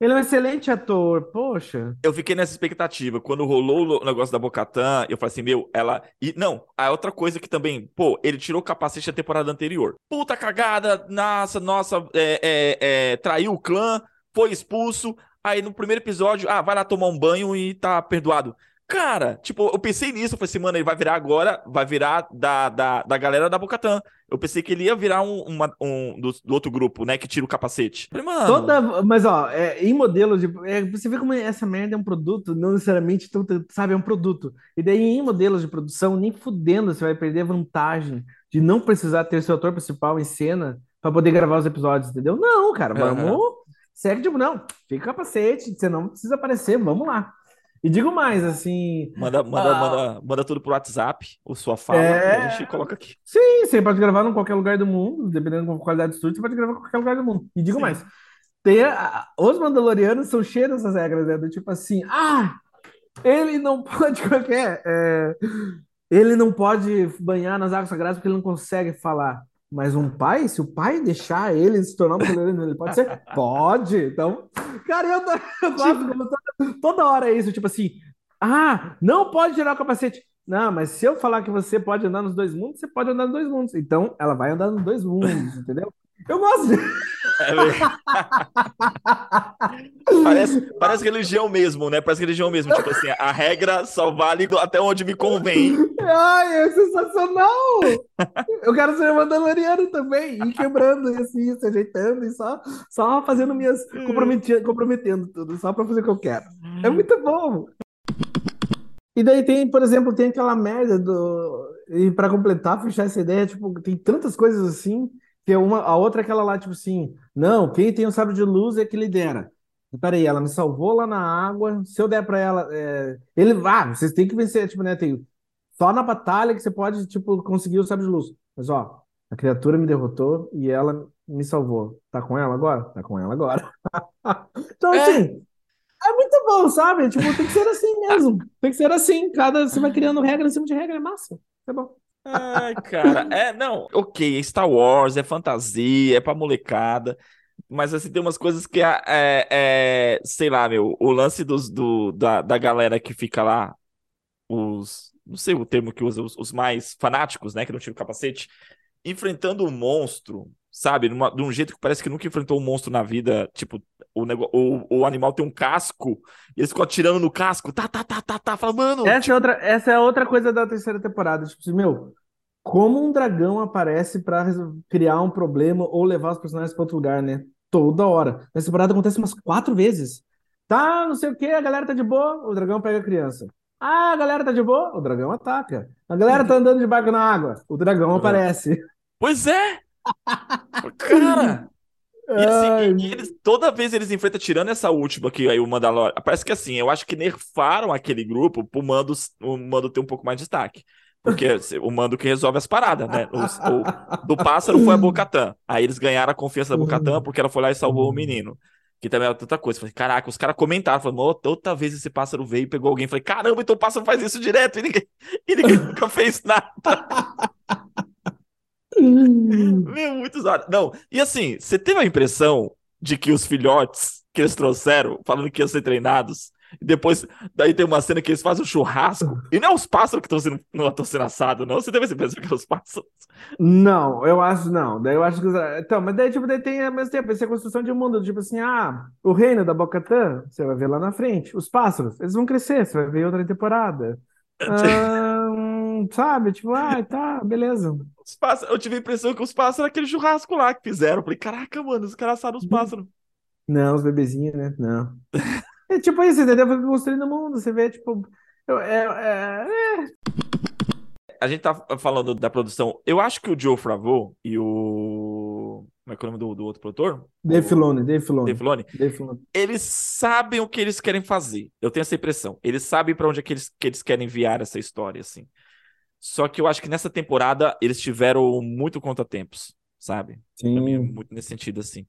ele é um excelente ator, poxa. Eu fiquei nessa expectativa. Quando rolou o negócio da Bocatã, eu falei assim, meu, ela. E não, a outra coisa que também, pô, ele tirou o capacete da temporada anterior. Puta cagada, nossa, nossa, é, é, é, traiu o clã, foi expulso. Aí no primeiro episódio, ah, vai lá tomar um banho e tá perdoado. Cara, tipo, eu pensei nisso, eu falei assim, mano, ele vai virar agora, vai virar da, da, da galera da Bocatã. Eu pensei que ele ia virar um, uma- um do, do outro grupo, né, que tira o capacete. Falei, mano. Toda, mas ó, é, em modelos de. é, você vê como essa merda é um produto, não necessariamente, então, sabe, é um produto. E daí, em modelos de produção, nem fudendo você vai perder a vantagem de não precisar ter seu ator principal em cena pra poder gravar os episódios, entendeu? Não, cara, vamos. Aham. Segue, tipo, não, fica o capacete, você não precisa aparecer, vamos lá. E digo mais, assim. Manda, manda, Ah. manda, manda tudo pro WhatsApp, ou sua fala, É. e a gente coloca aqui. Sim, você pode gravar em qualquer lugar do mundo, dependendo da qualidade do estúdio, você pode gravar em qualquer lugar do mundo. E digo Sim. mais, os Mandalorianos são cheios dessas regras, né? Do tipo assim, ah, ele não pode qualquer, é, ele não pode banhar nas águas sagradas porque ele não consegue falar. Mas um pai, se o pai deixar ele se tornar um Mandaloriano, ele pode ser? Pode. Então, cara, eu, eu gosto como toda, toda hora é isso, tipo assim, ah, não pode tirar o capacete. Não, mas se eu falar que você pode andar nos dois mundos, você pode andar nos dois mundos. Então, ela vai andar nos dois mundos, entendeu? Eu gosto de... É parece, parece religião mesmo, né? Parece religião mesmo. Tipo assim, a regra só vale até onde me convém. Ai, é sensacional! Eu quero ser mandaloriano também, ir quebrando assim, se ajeitando e só, só fazendo minhas. Comprometendo, comprometendo tudo, só pra fazer o que eu quero. É muito bom! E daí tem, por exemplo, tem aquela merda do. E pra completar, fechar essa ideia, tipo, tem tantas coisas assim, que é uma, a outra é aquela lá, tipo assim, não, quem tem o sabre de luz é que lidera. Peraí, ela me salvou lá na água. Se eu der pra ela. é, Ele. Ah, vocês têm que vencer, tipo, né? Tem, só na batalha que você pode, tipo, conseguir o sabre de luz. Mas, ó, a criatura me derrotou e ela me salvou. Tá com ela agora? Tá com ela agora. Então, É. assim, é muito bom, sabe? Tipo, tem que ser assim mesmo. Tem que ser assim. Cada, você vai criando regra em cima de regra, é massa. É bom. Ai, cara, é, não, ok, é Star Wars, é fantasia, é pra molecada, mas assim, tem umas coisas que é, é, é, sei lá, meu, o lance dos, do, da, da galera que fica lá, os, não sei o termo que usa, os, os mais fanáticos, né, que não tiram capacete, enfrentando um monstro, sabe, numa, de um jeito que parece que nunca enfrentou um monstro na vida, tipo, o, nego, o, o animal tem um casco, e eles ficam atirando no casco, tá, tá, tá, tá, tá, fala, mano, Essa é outra, essa é outra coisa da terceira temporada. Tipo assim, meu, como um dragão aparece pra resol- criar um problema ou levar os personagens pra outro lugar, né? Toda hora. Nessa temporada acontece umas quatro vezes. Tá, não sei o que, a galera tá de boa, o dragão pega a criança. Ah, a galera tá de boa, o dragão ataca. A galera tá andando de barco na água, o dragão Uhum. aparece. Pois é! Cara! E assim, e eles, toda vez eles enfrentam, tirando essa última que aí o Mandalorian. Parece que assim, eu acho que nerfaram aquele grupo pro Mando, o Mando ter um pouco mais de destaque. Porque o mando que resolve as paradas, né? O, o, do pássaro foi a Bocatã. Aí eles ganharam a confiança da Bocatã porque ela foi lá e salvou o menino. Que também é outra coisa. Falei, caraca, os caras comentaram, falaram, outra vez esse pássaro veio e pegou alguém. Falei, caramba, então o pássaro faz isso direto e ninguém, e ninguém nunca fez nada. Meu, muito usado. Não, e assim, você teve a impressão de que os filhotes que eles trouxeram, falando que iam ser treinados, e depois, daí tem uma cena que eles fazem um churrasco. E não é os pássaros que estão sendo, não estão sendo assados, não. Você deve essa impressão que é os pássaros. Não, eu acho não. Daí eu acho que. Então, mas daí, tipo, daí tem ao mesmo tempo essa construção de um mundo. Tipo assim, ah, o reino da Bocatã, você vai ver lá na frente. Os pássaros, eles vão crescer, você vai ver outra temporada. Ah, sabe? Tipo, ah, tá, beleza. Os pássaros, eu tive a impressão que os pássaros aquele churrasco lá que fizeram. Eu falei, caraca, mano, os caras assaram os pássaros. Não, os bebezinhos, né? Não. É tipo isso, entendeu? Foi construindo o mundo. Você vê, tipo. É, é, é... A gente tá falando da produção. Eu acho que o Joe Favreau e o. Como é que é o nome do, do outro produtor? Dave Filoni, Dave Filoni. Dave Filoni. Dave Filoni. Eles sabem o que eles querem fazer. Eu tenho essa impressão. Eles sabem para onde é que eles, que eles querem enviar essa história, assim. Só que eu acho que nessa temporada eles tiveram muito contratempos, sabe? Sim. Também, muito nesse sentido, assim.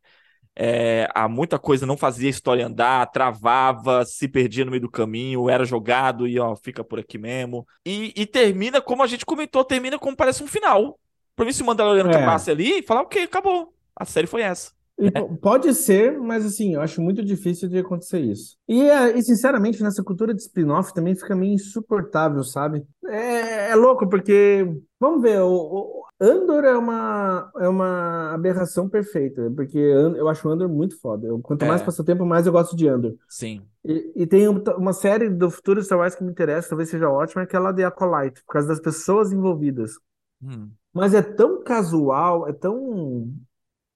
É, há muita coisa não fazia a história andar, travava, se perdia no meio do caminho, era jogado e ó, fica por aqui mesmo. E, e termina, como a gente comentou, termina como parece um final. Pra mim, se o Mandaloriano é. acabasse ali e falar, ok, acabou. A série foi essa. Pode ser, mas assim, eu acho muito difícil de acontecer isso. E, é, e sinceramente, nessa cultura de spin-off também fica meio insuportável, sabe? É, é louco, porque, vamos ver, o, o, Andor é uma, é uma aberração perfeita, porque eu acho o Andor muito foda. Eu, quanto mais é. passa tempo, mais eu gosto de Andor. Sim. E, e, tem uma série do futuro Star Wars que me interessa, talvez seja ótima, é aquela de Acolyte, por causa das pessoas envolvidas. Hum. Mas é tão casual, é tão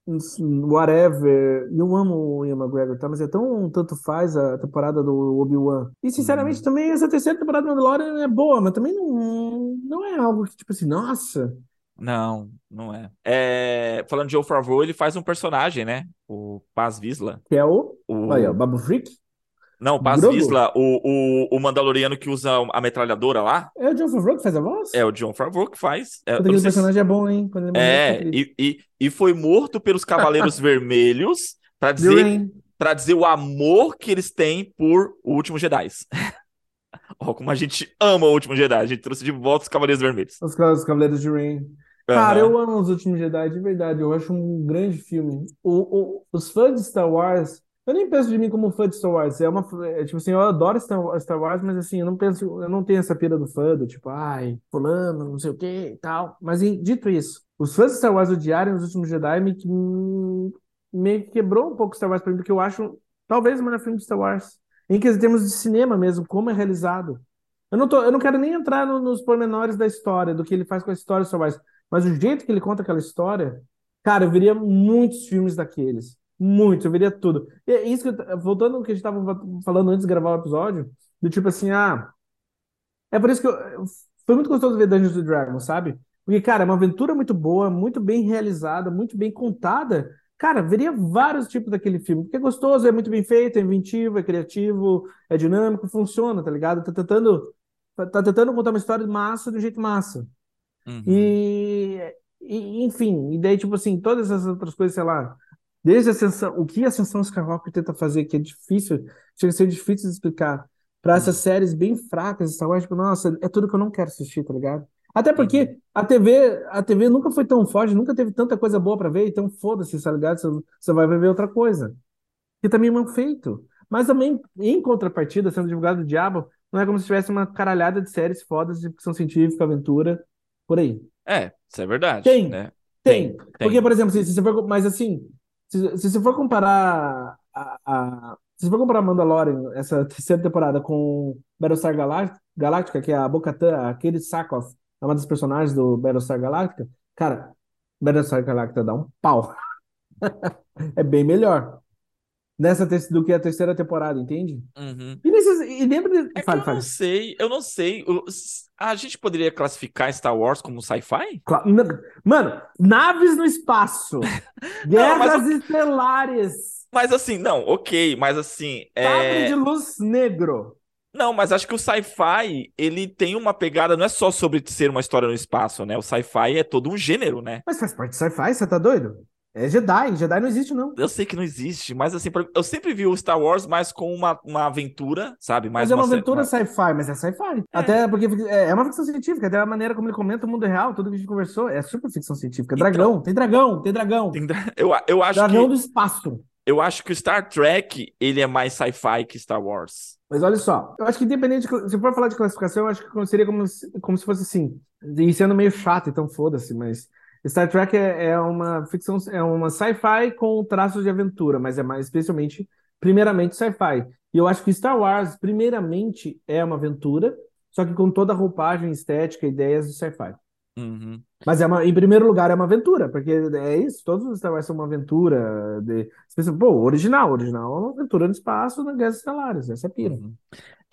whatever. Eu amo o Ian McGregor, tá? Mas é tão tanto faz a temporada do Obi-Wan. E sinceramente, hum. também essa terceira temporada do Mandalorian é boa, mas também não, não é algo que, tipo assim, nossa. Não, não é. é. Falando de Joe Favreau, ele faz um personagem, né? O Paz Visla. Que é o. o... Aí, ó, Babu Freak? Não, Paz o, o, o Mandaloriano que usa a metralhadora lá. É o John Favreau que faz a voz? É o John Favreau que faz. É, aquele personagem se... é bom, hein? é, é e, e, e foi morto pelos Cavaleiros Vermelhos para dizer, pra dizer o amor que eles têm por o Último Jedi. Ó, como a gente ama o Último Jedi. A gente trouxe de volta os Cavaleiros Vermelhos. Os, os Cavaleiros de Rain. Cara, uhum. eu amo Os Últimos Jedi, de verdade. Eu acho um grande filme. O, o, os fãs de Star Wars eu nem penso de mim como fã de Star Wars. É uma, é, tipo assim, eu adoro Star Wars, mas assim, eu não penso, eu não tenho essa pira do fã, do tipo, ai, fulano, não sei o que e tal. Mas dito isso, os fãs de Star Wars odiarem os últimos Jedi me, me quebrou um pouco Star Wars pra mim, porque eu acho talvez o melhor filme de Star Wars. Em que termos de cinema mesmo, como é realizado. Eu não, tô, eu não quero nem entrar no, nos pormenores da história, do que ele faz com a história de Star Wars, mas o jeito que ele conta aquela história, cara, eu veria muitos filmes daqueles. Muito, eu veria tudo. E é isso que eu, voltando ao que a gente estava falando antes de gravar o episódio, do tipo assim, ah. É por isso que eu, foi muito gostoso ver Dungeons Dragons, sabe? Porque, cara, é uma aventura muito boa, muito bem realizada, muito bem contada. Cara, veria vários tipos daquele filme, porque é gostoso, é muito bem feito, é inventivo, é criativo, é dinâmico, funciona, tá ligado? Tá tentando, tá tentando contar uma história massa de um jeito massa. Uhum. E, e, enfim, e daí, tipo assim, todas essas outras coisas, sei lá, Desde a ascensão, o que a Ascensão Skywalker tenta fazer, que é difícil, chega a ser difícil de explicar, para essas séries bem fracas, Star Wars, tipo, nossa, é tudo que eu não quero assistir, tá ligado? Até porque uhum. a TV, a TV nunca foi tão forte, nunca teve tanta coisa boa para ver, então foda-se, tá ligado? Você, você vai ver outra coisa. Que também é mal feito. Mas também, em contrapartida, sendo divulgado o Diabo, não é como se tivesse uma caralhada de séries fodas de ficção científica, aventura, por aí. É, isso é verdade. Tem, né? tem. tem. Porque, por exemplo, se, se você for. Mas assim, se, se você for comparar a, a, se você for comparar Mandalorian, essa terceira temporada, com Battlestar Galactica, que é a Bo-Katan, aquele Sakoff, é uma das personagens do Battlestar Galactica, cara, Battlestar Galactica dá um pau. é bem melhor nessa do que a terceira temporada, entende? Uhum. E, nesses, e dentro de... É fale, eu fale. não sei, eu não sei. A gente poderia classificar Star Wars como sci-fi? Mano, naves no espaço, guerras não, estelares. Mas assim, não, ok, mas assim. É... de luz negro. Não, mas acho que o sci-fi, ele tem uma pegada, não é só sobre ser uma história no espaço, né? O sci-fi é todo um gênero, né? Mas faz parte do sci-fi, você tá doido? É Jedi, Jedi não existe, não. Eu sei que não existe, mas assim, eu sempre vi o Star Wars mais com uma, uma aventura, sabe? Mais mas é uma, uma aventura uma... sci-fi, mas é sci-fi. É. Até porque é, é uma ficção científica, até a maneira como ele comenta o mundo real, tudo que a gente conversou, é super ficção científica. Então, dragão, tem dragão, tem dragão. Tem dra... eu, eu acho dragão que... do espaço. Eu acho que o Star Trek, ele é mais sci-fi que Star Wars. Mas olha só, eu acho que independente, de, se for falar de classificação, eu acho que seria como, como se fosse assim, e sendo meio chato, então foda-se, mas Star Trek é, é uma ficção, é uma sci-fi com traços de aventura, mas é mais especialmente, primeiramente, sci-fi. E eu acho que Star Wars, primeiramente, é uma aventura, só que com toda a roupagem, estética, ideias de sci-fi. Uhum. Mas é uma, em primeiro lugar é uma aventura, porque é isso, todos os Star Wars são uma aventura. De, pô, original, original é uma aventura no espaço, na Guerras Estelares, essa é pira. Uhum.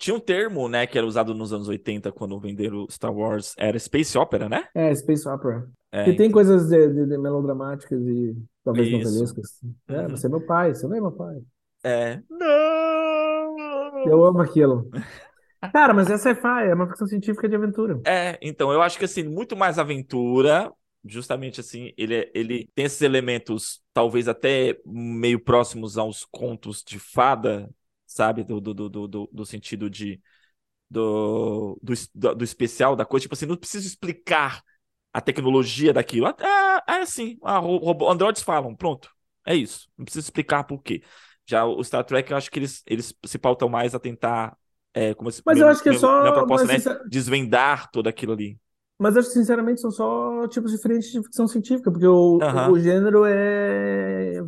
Tinha um termo, né, que era usado nos anos 80 quando venderam Star Wars, era Space Opera, né? É, Space Opera. É, que então... tem coisas de, de, de, melodramáticas e talvez Isso. novelescas. É, uhum. você é meu pai, você não é meu pai. É. Não! Eu amo aquilo. Cara, mas é sci-fi, é uma ficção científica de aventura. É, então, eu acho que assim, muito mais aventura, justamente assim, ele, ele tem esses elementos, talvez até meio próximos aos contos de fada, sabe? Do, do, do, do, do sentido de. Do, do, do especial da coisa. Tipo assim, não preciso explicar a tecnologia daquilo. É, é assim, a, robô, androides falam, pronto. É isso. Não preciso explicar por quê. Já o Star Trek, eu acho que eles, eles se pautam mais a tentar. É, como mas eu acho que é só. Minha proposta, né? Desvendar tudo aquilo ali. Mas acho que, sinceramente, são só tipos diferentes de ficção científica, porque o, o, o gênero é,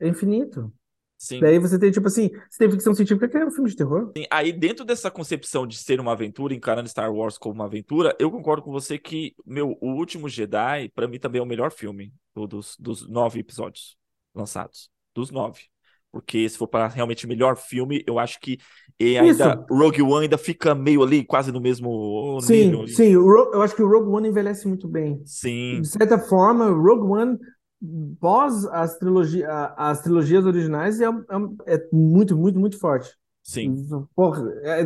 é infinito. Sim. Daí você tem, tipo assim, você tem ficção científica que é um filme de terror. Sim, aí dentro dessa concepção de ser uma aventura, encarando Star Wars como uma aventura, eu concordo com você que, meu, o último Jedi, para mim também é o melhor filme dos, dos nove episódios lançados. Dos nove. Porque se for para realmente melhor filme, eu acho que e ainda Isso. Rogue One ainda fica meio ali, quase no mesmo sim, nível. Sim, sim, eu acho que o Rogue One envelhece muito bem. Sim. De certa forma, Rogue One pós as, trilogia, as trilogias originais é, é, é, muito, muito, muito forte. Sim. Porra, é,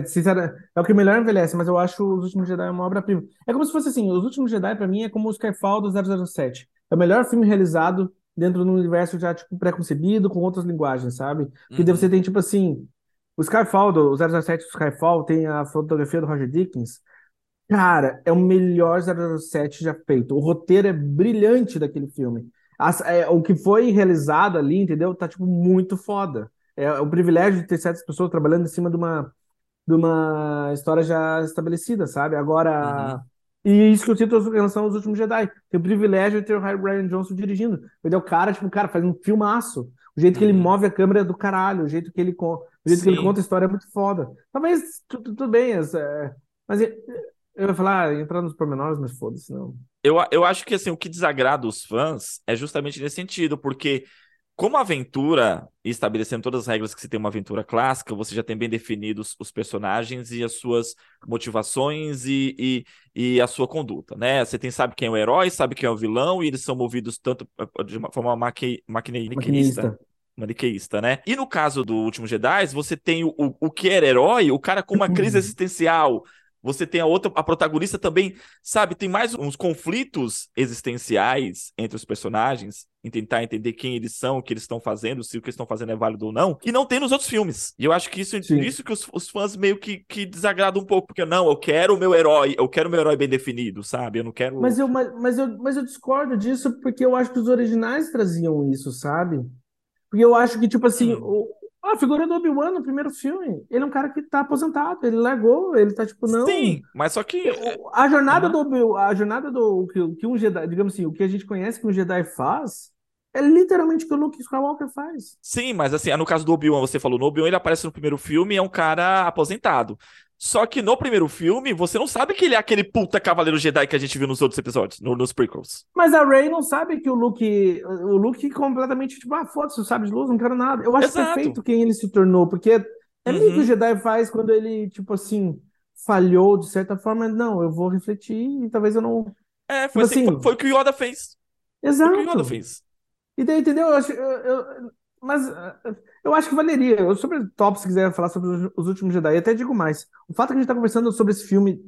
é o que melhor envelhece, mas eu acho Os Últimos Jedi uma obra-prima. É como se fosse assim, Os Últimos Jedi para mim é como o Skyfall do 007. É o melhor filme realizado dentro de um universo já tipo pré-concebido com outras linguagens, sabe? Porque uhum. você tem tipo assim, o Skyfall do 007 do Skyfall tem a fotografia do Roger Dickens. Cara, é o melhor 007 já feito. O roteiro é brilhante daquele filme. As, é, o que foi realizado ali, entendeu? Tá, tipo, muito foda. É, é o privilégio de ter certas pessoas trabalhando em cima de uma, de uma história já estabelecida, sabe? Agora. Uhum. E isso que eu sinto em relação aos últimos Jedi. Tem o privilégio de ter o Ryan Johnson dirigindo. Ele é o cara, tipo, cara faz um filmaço. O jeito que ele uhum. move a câmera é do caralho. O jeito que ele, o jeito que ele conta a história é muito foda. Talvez, tudo, tudo bem. É, mas eu ia falar, ah, entrar nos pormenores, mas foda-se, não. Eu, eu acho que assim, o que desagrada os fãs é justamente nesse sentido, porque como aventura, estabelecendo todas as regras que se tem uma aventura clássica, você já tem bem definidos os personagens e as suas motivações e, e, e, a sua conduta, né? Você tem, sabe quem é o herói, sabe quem é o vilão, e eles são movidos tanto eh, de uma forma maque, maquineísta. Maniqueísta, né? E no caso do Último Jedi, você tem o, o, o que era herói, o cara com uma crise existencial, você tem a outra, a protagonista também, sabe, tem mais uns conflitos existenciais entre os personagens, em tentar entender quem eles são, o que eles estão fazendo, se o que eles estão fazendo é válido ou não, que não tem nos outros filmes. E eu acho que isso, isso que os, os, fãs meio que, que desagradam um pouco, porque não, eu quero o meu herói, eu quero o meu herói bem definido, sabe? Eu não quero. Mas eu, mas, eu, mas eu discordo disso porque eu acho que os originais traziam isso, sabe? Porque eu acho que, tipo assim, o, a figura do Obi-Wan no primeiro filme, ele é um cara que tá aposentado, ele largou, ele tá tipo, não. Sim, mas só que. A jornada uhum. do a jornada do que, que um Jedi, digamos assim, o que a gente conhece que um Jedi faz, é literalmente o que o Luke Skywalker faz. Sim, mas assim, no caso do Obi-Wan, você falou, no Obi-Wan ele aparece no primeiro filme e é um cara aposentado. Só que no primeiro filme, você não sabe que ele é aquele puta cavaleiro Jedi que a gente viu nos outros episódios, no, nos prequels. Mas a Rey não sabe que o Luke. O Luke completamente, tipo, ah, foda-se, o sabe de luz, não quero nada. Eu acho Exato. perfeito quem ele se tornou, porque é uhum. meio que o Jedi faz quando ele, tipo assim, falhou de certa forma. Não, eu vou refletir e talvez eu não. É, foi, tipo assim, assim, foi, foi, o que o Yoda fez. Exato. Foi o que o Yoda fez. E daí, entendeu? Eu, eu, eu, Mas uh, eu acho que valeria. Eu, sobre top, se quiser falar sobre os, os últimos Jedi, eu até digo mais. O fato é que a gente está conversando sobre esse filme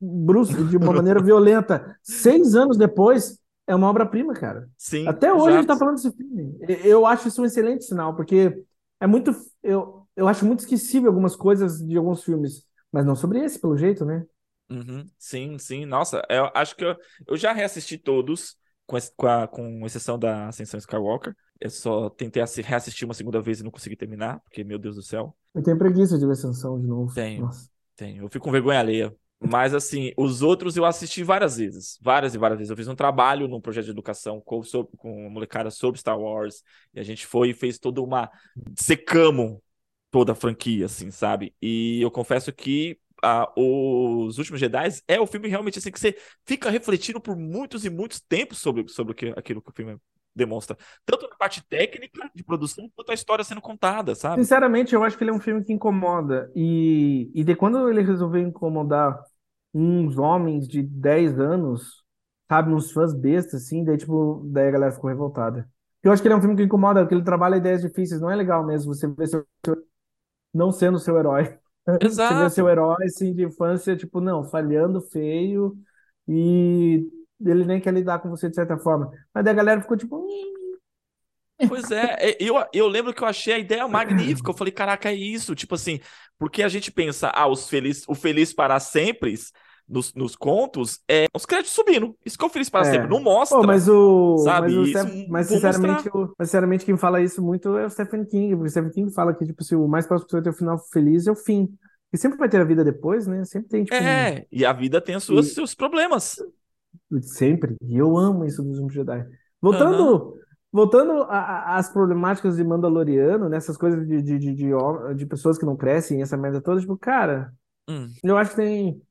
brusco, de uma maneira violenta, seis anos depois, é uma obra-prima, cara. Sim. Até hoje exato. a gente está falando desse filme. Eu acho isso um excelente sinal, porque é muito. Eu, eu acho muito esquecível algumas coisas de alguns filmes, mas não sobre esse, pelo jeito, né? Uhum. Sim, sim. Nossa, eu acho que eu, eu já reassisti todos, com, com, a, com exceção da Ascensão Skywalker. Eu só tentei reassistir uma segunda vez e não consegui terminar, porque, meu Deus do céu. Eu tenho preguiça de ver Ascensão de novo. Tenho, Nossa. tenho. Eu fico com vergonha alheia. Mas, assim, os outros eu assisti várias vezes. Várias e várias vezes. Eu fiz um trabalho num projeto de educação com, sobre, com uma molecada sobre Star Wars. E a gente foi e fez toda uma. Secamos toda a franquia, assim, sabe? E eu confesso que uh, Os Últimos Jedi é o filme realmente assim que você fica refletindo por muitos e muitos tempos sobre, sobre aquilo que o filme demonstra. Tanto na parte técnica de produção, quanto a história sendo contada, sabe? Sinceramente, eu acho que ele é um filme que incomoda. E, e de quando ele resolveu incomodar uns homens de 10 anos, sabe, uns fãs bestas, assim, daí, tipo, daí a galera ficou revoltada. Eu acho que ele é um filme que incomoda, porque ele trabalha ideias difíceis, não é legal mesmo você ver seu, não sendo seu herói. Exato. Você vê seu herói, assim, de infância, tipo, não, falhando feio, e ele nem quer lidar com você de certa forma. Mas daí a galera ficou tipo. Pois é, é, eu, eu lembro que eu achei a ideia magnífica. Eu falei, caraca, é isso. Tipo assim, porque a gente pensa, ah, os feliz, o feliz para sempre nos, nos contos é os créditos subindo. Isso que eu fiz para é. sempre. Não mostra. Pô, mas o. Sabe? Mas, o Steph... mas sinceramente, o... mas, sinceramente, quem fala isso muito é o Stephen King. Porque o Stephen King fala que, tipo, se o mais próximo que você vai ter o final feliz é o fim. E sempre vai ter a vida depois, né? Sempre tem, tipo. É, um... e a vida tem os seus, e... seus problemas. Sempre. E eu amo isso dos últimos Jedi. Voltando. Uhum. Voltando às problemáticas de Mandaloriano, nessas né, coisas de, de, de, de, de pessoas que não crescem, essa merda toda, tipo, cara, hum. eu acho que tem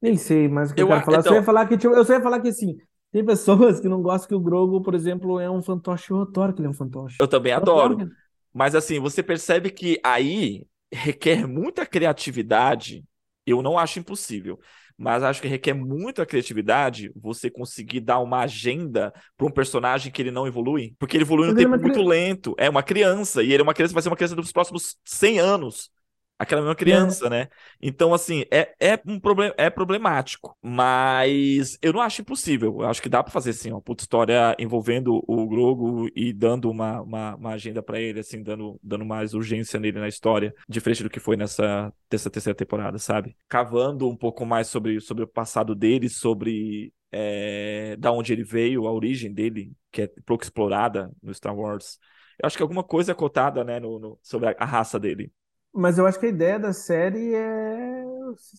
nem sei mais o que eu, eu quero falar. Então... Eu, só ia falar que, tipo, eu só ia falar que assim, tem pessoas que não gostam que o Grogu, por exemplo, é um fantoche. Eu adoro que ele é um fantoche. Eu também eu adoro. adoro. Mas assim, você percebe que aí requer muita criatividade. Eu não acho impossível, mas acho que requer muita criatividade você conseguir dar uma agenda para um personagem que ele não evolui, porque ele evolui num tempo é muito lento. É uma criança e ele é uma criança, vai ser uma criança dos próximos 100 anos aquela mesma criança, é. né? Então, assim, é, é um problema, é problemático, mas eu não acho impossível. Eu acho que dá para fazer, assim, uma puta história envolvendo o Grogo e dando uma, uma, uma agenda para ele, assim, dando, dando mais urgência nele na história, diferente do que foi nessa, nessa terceira temporada, sabe? Cavando um pouco mais sobre, sobre o passado dele, sobre é, da onde ele veio, a origem dele, que é pouco explorada no Star Wars. Eu acho que alguma coisa é cotada, né, no, no sobre a, a raça dele. Mas eu acho que a ideia da série é,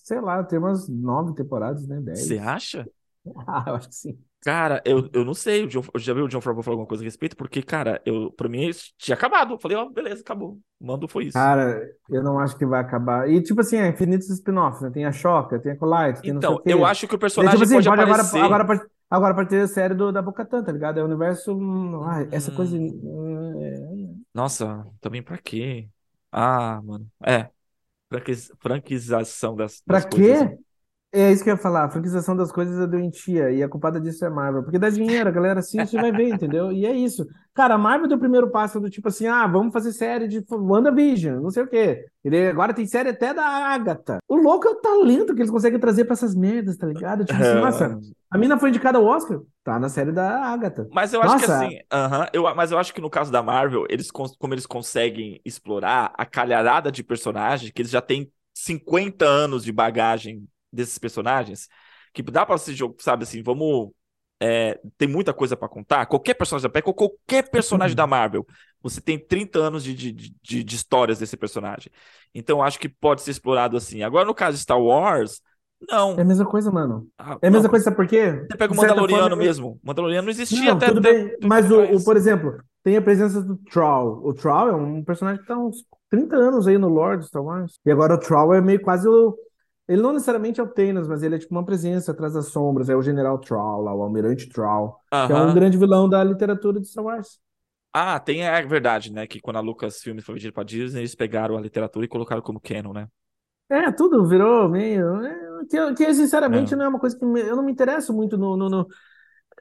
sei lá, tem umas nove temporadas, né? Dez. Você acha? Ah, eu acho que sim. Cara, eu, eu não sei, o John, eu já vi o John Favreau falar alguma coisa a respeito, porque, cara, eu, pra mim tinha acabado. Eu falei, ó, oh, beleza, acabou. Mando foi isso. Cara, eu não acho que vai acabar. E, tipo assim, é infinitos spin-offs, né? Tem a Shocker, tem a Colite, tem Então, eu acho que o personagem e, tipo assim, pode, pode aparecer... Agora, agora, agora pode ter a série do, da Bocatan, tá ligado? É o universo... Ah, essa hum... coisa... Nossa, também pra quê? Ah, mano. É. Franquiz... Franquização das, Pra das quê? coisas. né? É isso que eu ia falar. A franquização das coisas é doentia. E a culpada disso é Marvel. Porque dá dinheiro, a galera assiste e vai ver, entendeu? E é isso. Cara, a Marvel deu o primeiro passo do tipo assim: ah, vamos fazer série de WandaVision, não sei o quê. Ele agora tem série até da Agatha. O louco é o talento que eles conseguem trazer pra essas merdas, tá ligado? Tipo assim, nossa, a mina foi indicada ao Oscar, tá na série da Agatha. Mas eu acho que Nossa. assim, aham, eu, mas eu acho que no caso da Marvel, eles como eles conseguem explorar a calharada de personagens, que eles já têm 50 anos de bagagem desses personagens, que dá pra esse jogo, sabe assim, vamos. é, tem muita coisa pra contar. Qualquer personagem da Pega, qualquer personagem da Marvel, você tem 30 anos de, de, de, de histórias desse personagem. Então acho que pode ser explorado assim. Agora, no caso de Star Wars, não. É a mesma coisa, mano. Ah, É a mesma não. coisa, sabe por quê? Você pega o De Mandaloriano forma, mesmo. O Mandaloriano não existia Não, até. tudo até- bem. Mas, o, o, por exemplo, tem a presença do Troll. O Troll é um personagem que tá uns 30 anos aí no Lord Star Wars. E agora o Troll é meio quase o. Ele não necessariamente é o Thanos, mas ele é tipo uma presença atrás das sombras. É o General Troll, lá, o Almirante Troll, que é um grande vilão da literatura de Star Wars. Ah, tem a verdade, né? Que quando a Lucasfilm foi vendida pra Disney, eles pegaram a literatura e colocaram como canon, né? É, tudo virou meio. é, que, que, sinceramente É. não é uma coisa que me- eu não me interesso muito no, no, no-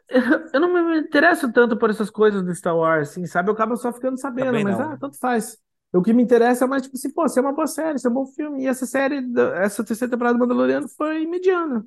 eu não me interesso tanto por essas coisas do Star Wars, assim, sabe? Eu acabo só ficando sabendo, Também mas não. ah, tanto faz. O que me interessa é mais, tipo assim, pô, se é uma boa série, se é um bom filme. E essa série, essa terceira temporada do Mandaloriano foi mediana.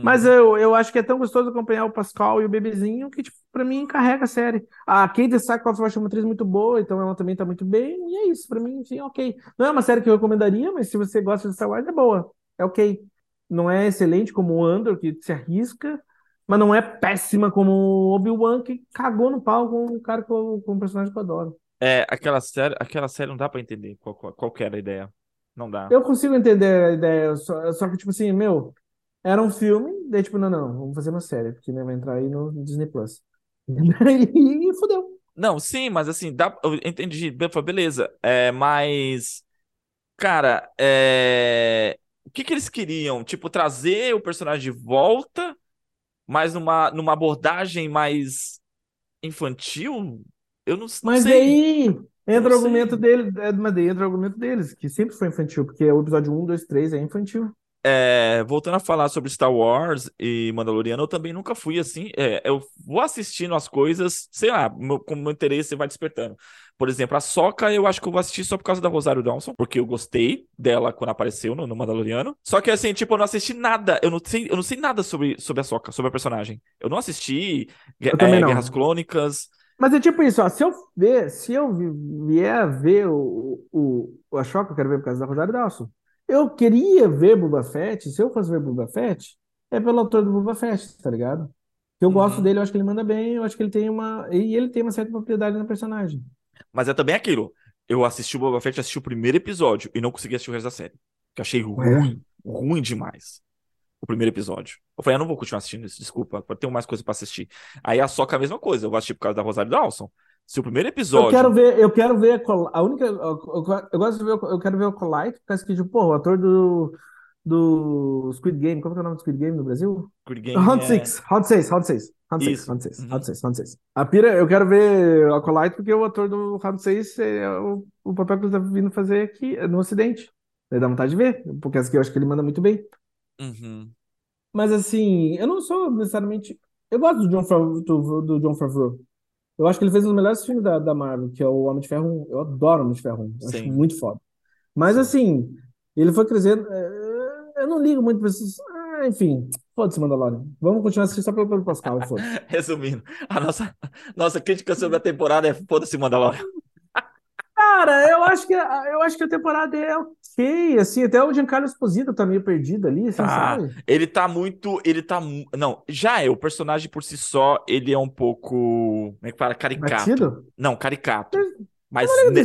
Mas Uhum. eu, eu acho que é tão gostoso acompanhar o Pascal e o bebezinho que, tipo, pra mim, carrega a série. A Kate Sackhoff eu acho uma atriz muito boa, então ela também tá muito bem. E é isso, pra mim, sim, ok. Não é uma série que eu recomendaria, mas se você gosta de Star Wars, é boa. É ok. Não é excelente como o Andor, que se arrisca, mas não é péssima como o Obi-Wan, que cagou no pau com o cara com, com o personagem que eu adoro. É, aquela série, aquela série não dá pra entender qual, qual, qual que era a ideia. Não dá. Eu consigo entender a ideia, só, só que, tipo assim, meu, era um filme, daí, tipo, não, não, vamos fazer uma série, porque né, vai entrar aí no Disney Plus. E, fudeu. Não, sim, mas assim, dá, eu entendi, beleza. É, mas, cara, é, o que que eles queriam? Tipo, trazer o personagem de volta, mas numa, numa abordagem mais infantil? Eu não, não Mas sei. aí entra o argumento dele, é, mas entra o argumento deles, que sempre foi infantil, porque o episódio 1, 2, 3 é infantil. É, voltando a falar sobre Star Wars e Mandaloriano, eu também nunca fui assim. é, eu vou assistindo as coisas, sei lá, meu, como meu interesse vai despertando. Por exemplo, a Sokka eu acho que eu vou assistir só por causa da Rosário Dawson, porque eu gostei dela quando apareceu no, no Mandaloriano. Só que assim, tipo, eu não assisti nada, eu não sei, eu não sei nada sobre, sobre a Sokka, sobre a personagem. Eu não assisti Eu é. Guerras Clônicas. Mas é tipo isso, ó, se eu ver, se eu vi- vier a ver o, o, o Ashoka, eu quero ver por causa da Rosário Dawson. Eu queria ver Boba Fett, se eu fosse ver Boba Fett, é pelo autor do Boba Fett, tá ligado? Eu gosto Uhum. dele, eu acho que ele manda bem, eu acho que ele tem uma. E ele tem uma certa propriedade no personagem. Mas é também aquilo. Eu assisti o Boba Fett, assisti o primeiro episódio e não consegui assistir o resto da série. Que achei ruim, ruim demais. O primeiro episódio. Eu falei, eu não vou continuar assistindo isso, desculpa, eu tenho mais coisa pra assistir. Aí a Soca é a mesma coisa, eu vou assistir por causa da Rosário Dawson. Se o primeiro Eu episódio. quero ver, eu quero ver a, a única. Eu, eu- eu gosto de ver, eu quero ver o Colite, por causa que, tipo, pô, o ator do, do Squid Game, como que é o nome do Squid Game no Brasil? Squid Game Round é- 6, Round 6, Round 6. Round 6, Isso. Round 6, Uhum. Round 6, Round 6. A pira, eu quero ver a Colite porque o ator do Round 6 é o, o papel que ele tá vindo fazer aqui no Ocidente. Daí dá vontade de ver, porque eu acho que ele manda muito bem. Uhum. Mas assim, eu não sou necessariamente. Eu gosto do John Favreau, do, do John Favreau. Eu acho que ele fez um dos melhores filmes da, da Marvel, que é o Homem de Ferro 1. Eu adoro o Homem de Ferro 1. Eu acho muito foda. Mas Sim. assim, ele foi crescendo. eh, Eu não ligo muito pra esses. Ah, enfim, foda-se, Mandalorian. Vamos continuar assistindo só pelo, pelo Pascal. Resumindo, a nossa, nossa crítica sobre a temporada é foda-se Mandalorian. Cara, eu acho que, eu acho que a temporada é ok, assim, até o Giancarlo Esposito tá meio perdido ali, assim, Tá. sabe? Ele tá muito. Ele tá. Não, já é. O personagem por si só, ele é um pouco. Como é que fala? Caricato. Batido? Não, caricato. Mas Olha ne-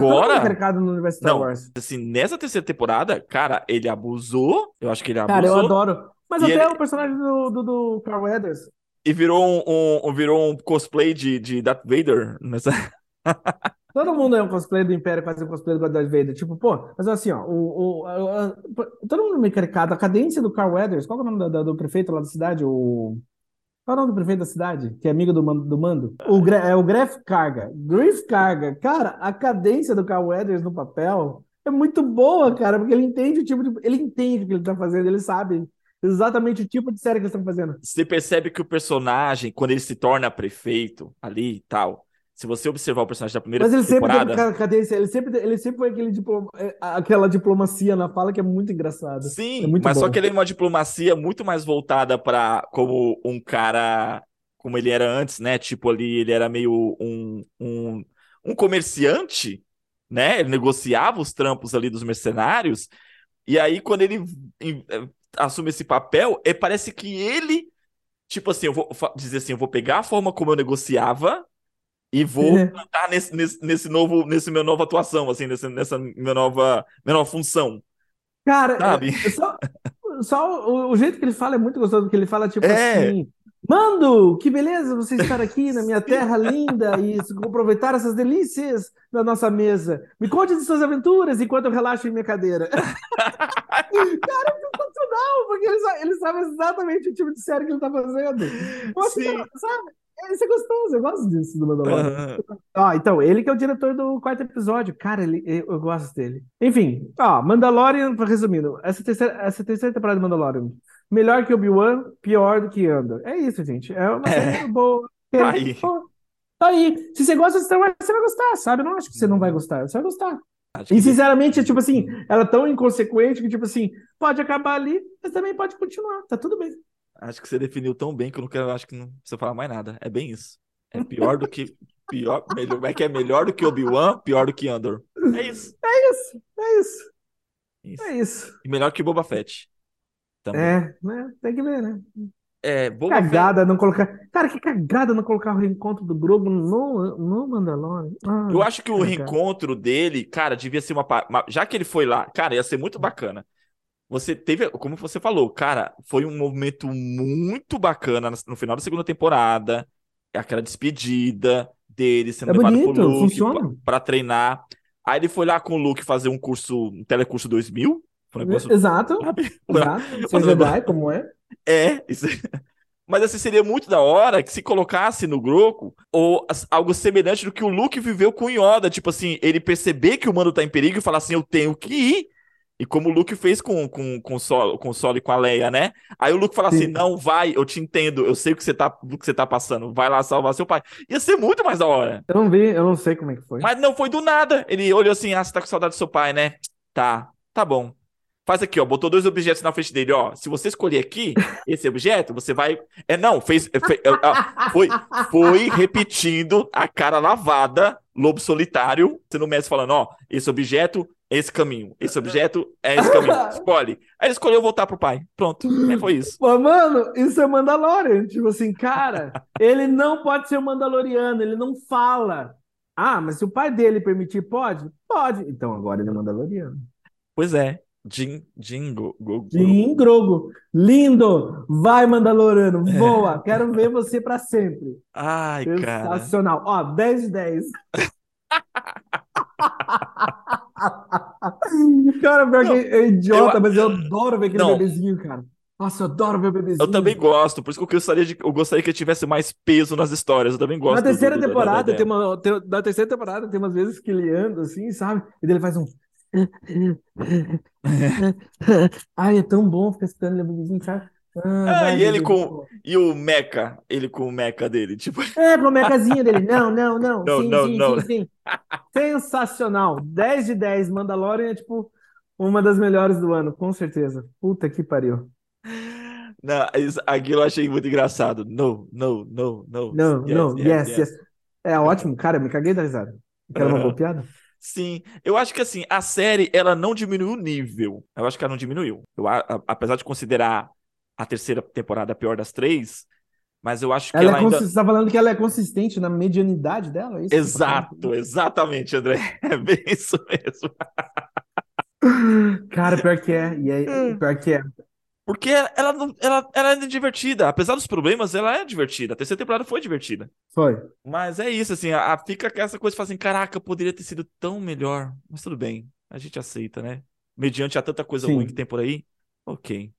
mundo é agora. no universo Star Não, Wars. assim, nessa terceira temporada, cara, ele abusou. Eu acho que ele Cara, eu abusou. adoro. Mas até ele- o personagem do, do, do Carl Weathers. E virou um, um- virou um cosplay de, de Darth Vader. Nessa... Todo mundo é um cosplay do Império, quase um cosplay do Darth Vader. Tipo, pô, mas assim, ó, o, o, a- a- todo mundo meio caricato. A cadência do Carl Weathers, qual é o nome do, prefeito lá da cidade? O. Qual é o nome do prefeito da cidade? Que é amigo do, do mando? O, é o Gref Carga. Griff Carga. Cara, a cadência do Carl Weathers no papel é muito boa, cara, porque ele entende o tipo de. Ele entende o que ele tá fazendo, ele sabe exatamente o tipo de série que eles estão fazendo. Você percebe que o personagem, quando ele se torna prefeito ali e tal, se você observar o personagem da primeira Mas ele sempre teve temporada. ca- cadência, ele sempre, ele sempre foi aquele diploma, é, aquela diplomacia na fala que é muito engraçada. Sim, É muito mas só bom. que ele é uma diplomacia muito mais voltada para como um cara, como ele era antes, né? Tipo ali, ele era meio um, um, um comerciante, né? Ele negociava os trampos ali dos mercenários. E aí, quando ele eh, assume esse papel, é, parece que ele, tipo assim, eu vou dizer assim, eu vou pegar a forma como eu negociava e vou É. plantar nesse, nesse, nesse novo, nesse meu nova atuação, assim, nesse, nessa minha nova, minha nova função. Cara, Sabe? é- só, só o, o jeito que ele fala é muito gostoso, porque ele fala tipo É. assim: Mando, que beleza você estar aqui na minha terra linda e aproveitar essas delícias da nossa mesa. Me conte de suas aventuras enquanto eu relaxo em minha cadeira. Cara, é sensacional, porque ele, sa- ele sabe exatamente o tipo de série que ele tá fazendo. Que, Sim. sabe? Isso é gostoso, eu gosto disso do Mandalorian. Aham. Ó, então, ele que é o diretor do quarto episódio. Cara, ele, eu, gosto dele. Enfim, ó, Mandalorian, resumindo, essa terceira, essa terceira temporada de Mandalorian melhor que Obi-Wan, pior do que Andor. É isso, gente. É uma série É, boa. tá aí. Pô, Tá aí. Se você gosta de Star Wars, você vai gostar, sabe? Eu não acho que você não vai gostar, você vai gostar. Acho E sinceramente, é tipo assim, ela é tão inconsequente que, tipo assim, pode acabar ali, mas também pode continuar, tá tudo bem. Acho que você definiu tão bem que eu não quero, acho que não precisa falar mais nada. É bem isso. É pior do que. Pior, melhor, como é que é melhor do que Obi-Wan, pior do que Andor. É isso. É isso, é isso, isso. é isso. E melhor que Boba Fett. Também. É, né? Tem que ver, né? É, Boba Fett. Cagada não colocar. Cara, que cagada não colocar o reencontro do Grogu no, no Mandalorian. Ah, Eu acho que o cagada. reencontro dele, cara, devia ser uma- Já que ele foi lá, cara, ia ser muito bacana. Você teve, como você falou, cara, foi um momento muito bacana no final da segunda temporada. Aquela despedida dele sendo É levado bonito, pro Luke funciona. pra, pra treinar. Aí ele foi lá com o Luke fazer um curso, um telecurso 2000. Foi um negócio, Exato, sabe? Exato. Jedi, como é? É, isso. Mas assim, seria muito da hora que se colocasse no Grogu ou algo semelhante do que o Luke viveu com o Yoda. Tipo assim, ele perceber que o mano tá em perigo e falar assim, eu tenho que ir. E como o Luke fez com, com, com, o Solo, com o Solo e com a Leia, né? Aí o Luke fala assim, Sim. não, vai, eu te entendo, eu sei o que você tá, o que você tá passando, vai lá salvar seu pai. Ia ser muito mais da hora. Eu não vi, eu não sei como é que foi. Mas não foi do nada. Ele olhou assim, ah, você tá com saudade do seu pai, né? Tá, tá bom. Faz aqui, ó. Botou dois objetos na frente dele, ó. Se você escolher aqui esse objeto, você vai. É, não, fez. é, fe- é, foi, foi repetindo a cara lavada, lobo solitário, sendo o mestre falando, ó, esse objeto esse caminho. Esse objeto é esse caminho. Escolhe. Aí ele escolheu voltar pro pai. Pronto. É, foi isso. Pô, mano, isso é Mandalorian. Tipo assim, cara, ele não pode ser Mandaloriano, ele não fala. Ah, mas se o pai dele permitir, pode? Pode. Então agora ele é Mandaloriano. Pois é. Jin, Jingo. Go, go. Jim Grogo, lindo! Vai, Mandaloriano, voa! Quero ver você pra sempre. Ai, cara. Sensacional. Ó, 10 de 10. Cara, pior que é idiota, eu- mas eu adoro ver aquele Não. bebezinho, cara. Nossa, eu adoro ver bebezinho. Eu também gosto, por isso que eu gostaria, de, eu gostaria que ele tivesse mais peso nas histórias. Eu também gosto. Na terceira do- do- da- temporada, da- tem uma, tem, na terceira temporada tem umas vezes que ele anda assim, sabe? E daí ele faz um. Ai, é tão bom ficar escutando ele bebezinho, cara. Ah, Ah, e ele com. E o Mecha, ele com o Mecha dele, tipo. É, com a mecazinha dele. Não, não, não. Não, sim, não, sim, não. sim, sim. Sensacional. 10 de 10. Mandalorian é tipo uma das melhores do ano, com certeza. Puta que pariu. Não, isso- aquilo eu achei muito engraçado. No, no, no, no. Não, Yes, não, yes, yes, yes. É ótimo, cara, eu me caguei da risada. Quero uma Aham. boa piada? Sim, eu acho que assim, a série, ela não diminuiu o nível. Eu acho que ela não diminuiu. Eu, a- a- apesar de considerar a terceira temporada a pior das três, mas eu acho que Ela ela é ainda. Você tá falando que ela é consistente na medianidade dela? É isso tá? Exato, exatamente, André. É bem isso mesmo. Cara, pior que é. E é, pior que é. Porque ela, não, ela, ela é divertida. Apesar dos problemas, ela é divertida. A terceira temporada foi divertida. Foi. Mas é isso, assim, a, a- fica com essa coisa, fala assim, caraca, poderia ter sido tão melhor. Mas tudo bem, a gente aceita, né? Mediante a tanta coisa Sim. ruim que tem por aí, ok.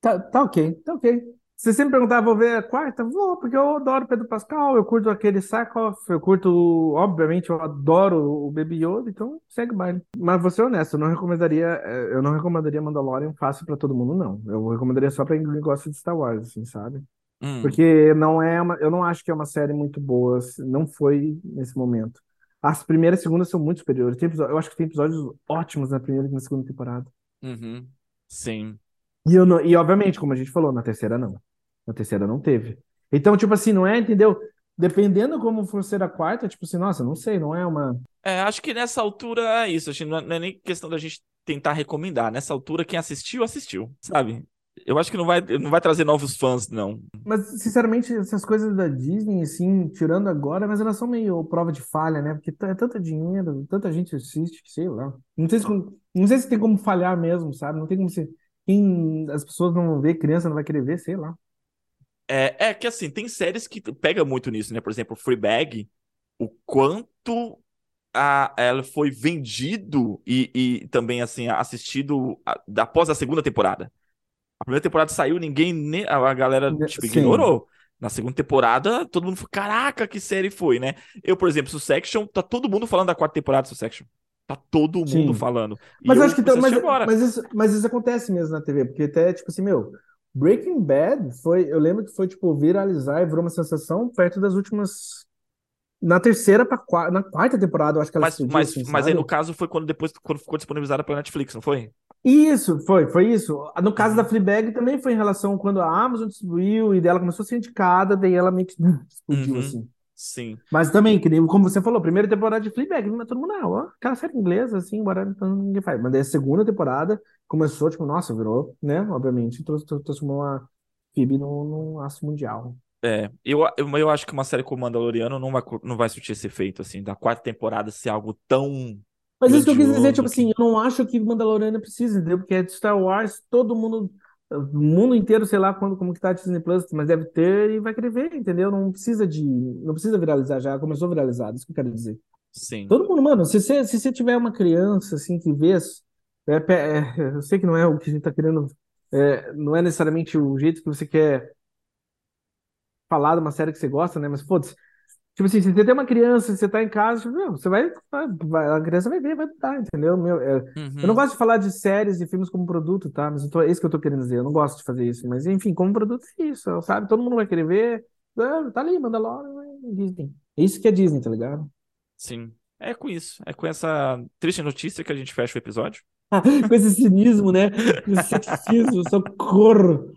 Tá, tá ok, tá ok. Se você me perguntar, vou ver a quarta? Vou, porque eu adoro Pedro Pascal, eu curto aquele Sackhoff, eu curto, obviamente, eu adoro o Baby Yoda, então segue o baile. Mas vou ser honesto, eu não recomendaria, eh, eu não recomendaria Mandalorian fácil pra todo mundo, não. Eu recomendaria só pra quem gosta de Star Wars, assim, sabe? Hum, Porque não é uma, eu não acho que é uma série muito boa, assim, não foi nesse momento. As primeiras e segundas são muito superiores. Tem eu acho que tem episódios ótimos na primeira e na segunda temporada. uhum, sim. E, eu não- e obviamente, como a gente falou, na terceira não. Na terceira não teve. Então, tipo assim, não é, entendeu? Dependendo como for ser a quarta, tipo assim, nossa, não sei, não é uma. É, acho que nessa altura é isso, acho não é, não é nem questão da gente tentar recomendar. Nessa altura, quem assistiu, assistiu, sabe? Eu acho que não vai, não vai trazer novos fãs, não. Mas, sinceramente, essas coisas da Disney, assim, tirando agora, mas elas são meio prova de falha, né? Porque é tanto dinheiro, tanta gente assiste, que sei lá. Não sei se, não sei se tem como falhar mesmo, sabe? Não tem como se. Quem, as pessoas não vão ver, criança não vai querer ver, sei lá. É, é que assim, tem séries que pega muito nisso, né? Por exemplo, Fleabag, o quanto a, ela foi vendido e, e também, assim, assistido a- após a segunda temporada. A primeira temporada saiu, ninguém, ne- a a galera, tipo, Sim. ignorou. Na segunda temporada, todo mundo falou, caraca, que série foi, né? Eu, por exemplo, Succession, tá todo mundo falando da quarta temporada de Succession. Tá todo mundo Sim. falando. E Mas eu acho que a mas, mas, isso, mas isso acontece mesmo na TV, porque até, tipo assim, meu, Breaking Bad foi, eu lembro que foi tipo viralizar e virou uma sensação perto das últimas na terceira para na quarta temporada, eu acho que ela Mas, explodiu, mas, assim, mas aí no caso foi quando depois quando ficou disponibilizada pela Netflix, não foi? Isso, foi, foi isso. No caso da Uhum. Fleabag também foi em relação quando a Amazon distribuiu e dela começou a ser indicada, daí ela meio que explodiu Uhum. assim. Sim. Mas também, como você falou, primeira temporada de Fleabag, mas todo mundo, ah, ó, aquela série inglesa, assim, embora então ninguém faz. Mas daí a segunda temporada começou, tipo, nossa, virou, né, obviamente, trans- trans- transformou a Phoebe num, num aço mundial. É, eu, eu, eu acho que uma série como Mandaloriano não vai, não vai surtir esse efeito, assim, da quarta temporada ser algo tão Mas isso que eu quis dizer, tipo que... assim, eu não acho que Mandaloriano precisa, entendeu? Porque é de Star Wars, todo mundo, o mundo inteiro, sei lá quando, como que tá a Disney Plus, mas deve ter e vai querer ver, entendeu? Não precisa de, não precisa viralizar já, começou viralizado, isso que eu quero dizer. Sim, Todo mundo, mano, se você, se você tiver uma criança, assim, que vê, é, é, eu sei que não é o que a gente tá querendo, é, não é necessariamente o jeito que você quer falar de uma série que você gosta, né? Mas, foda-se, Tipo assim, se você tem uma criança, você tá em casa, tipo, você vai, vai- a criança vai ver, vai dar, entendeu? Meu, é, eu não Uhum. gosto de falar de séries e filmes como produto, tá? Mas eu tô, é isso que eu tô querendo dizer, eu não gosto de fazer isso. Mas, enfim, como produto é isso, sabe? Todo mundo vai querer ver, ah, tá ali, Mandalorian, é Disney. É isso que é Disney, tá ligado? Sim. É com isso. É com essa triste notícia que a gente fecha o episódio. Com esse cinismo, né? Com esse ceticismo, socorro.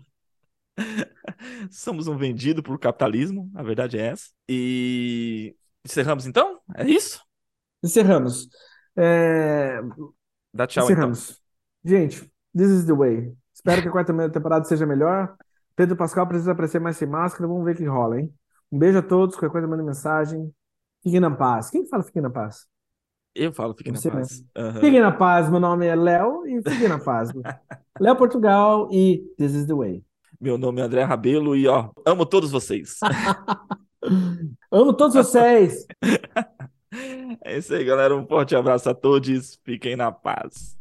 Somos um vendido por capitalismo, a verdade é essa. E encerramos então? É isso? Encerramos. É, Dá tchau então. Encerramos. Gente, this is the way. Espero que a quarta temporada seja melhor. Pedro Pascal precisa aparecer mais sem máscara. Vamos ver o que rola, hein? Um beijo a todos. Qualquer coisa, manda mensagem. Fiquem na paz. Quem que fala fiquem na paz? Eu falo, fique na Você paz. Aham. Fiquem na paz. Meu nome é Léo e fiquem na paz. Léo Portugal e this is the way. Meu nome é André Rabelo e ó, amo todos vocês. Amo todos vocês. É isso aí, galera. Um forte abraço a todos. Fiquem na paz.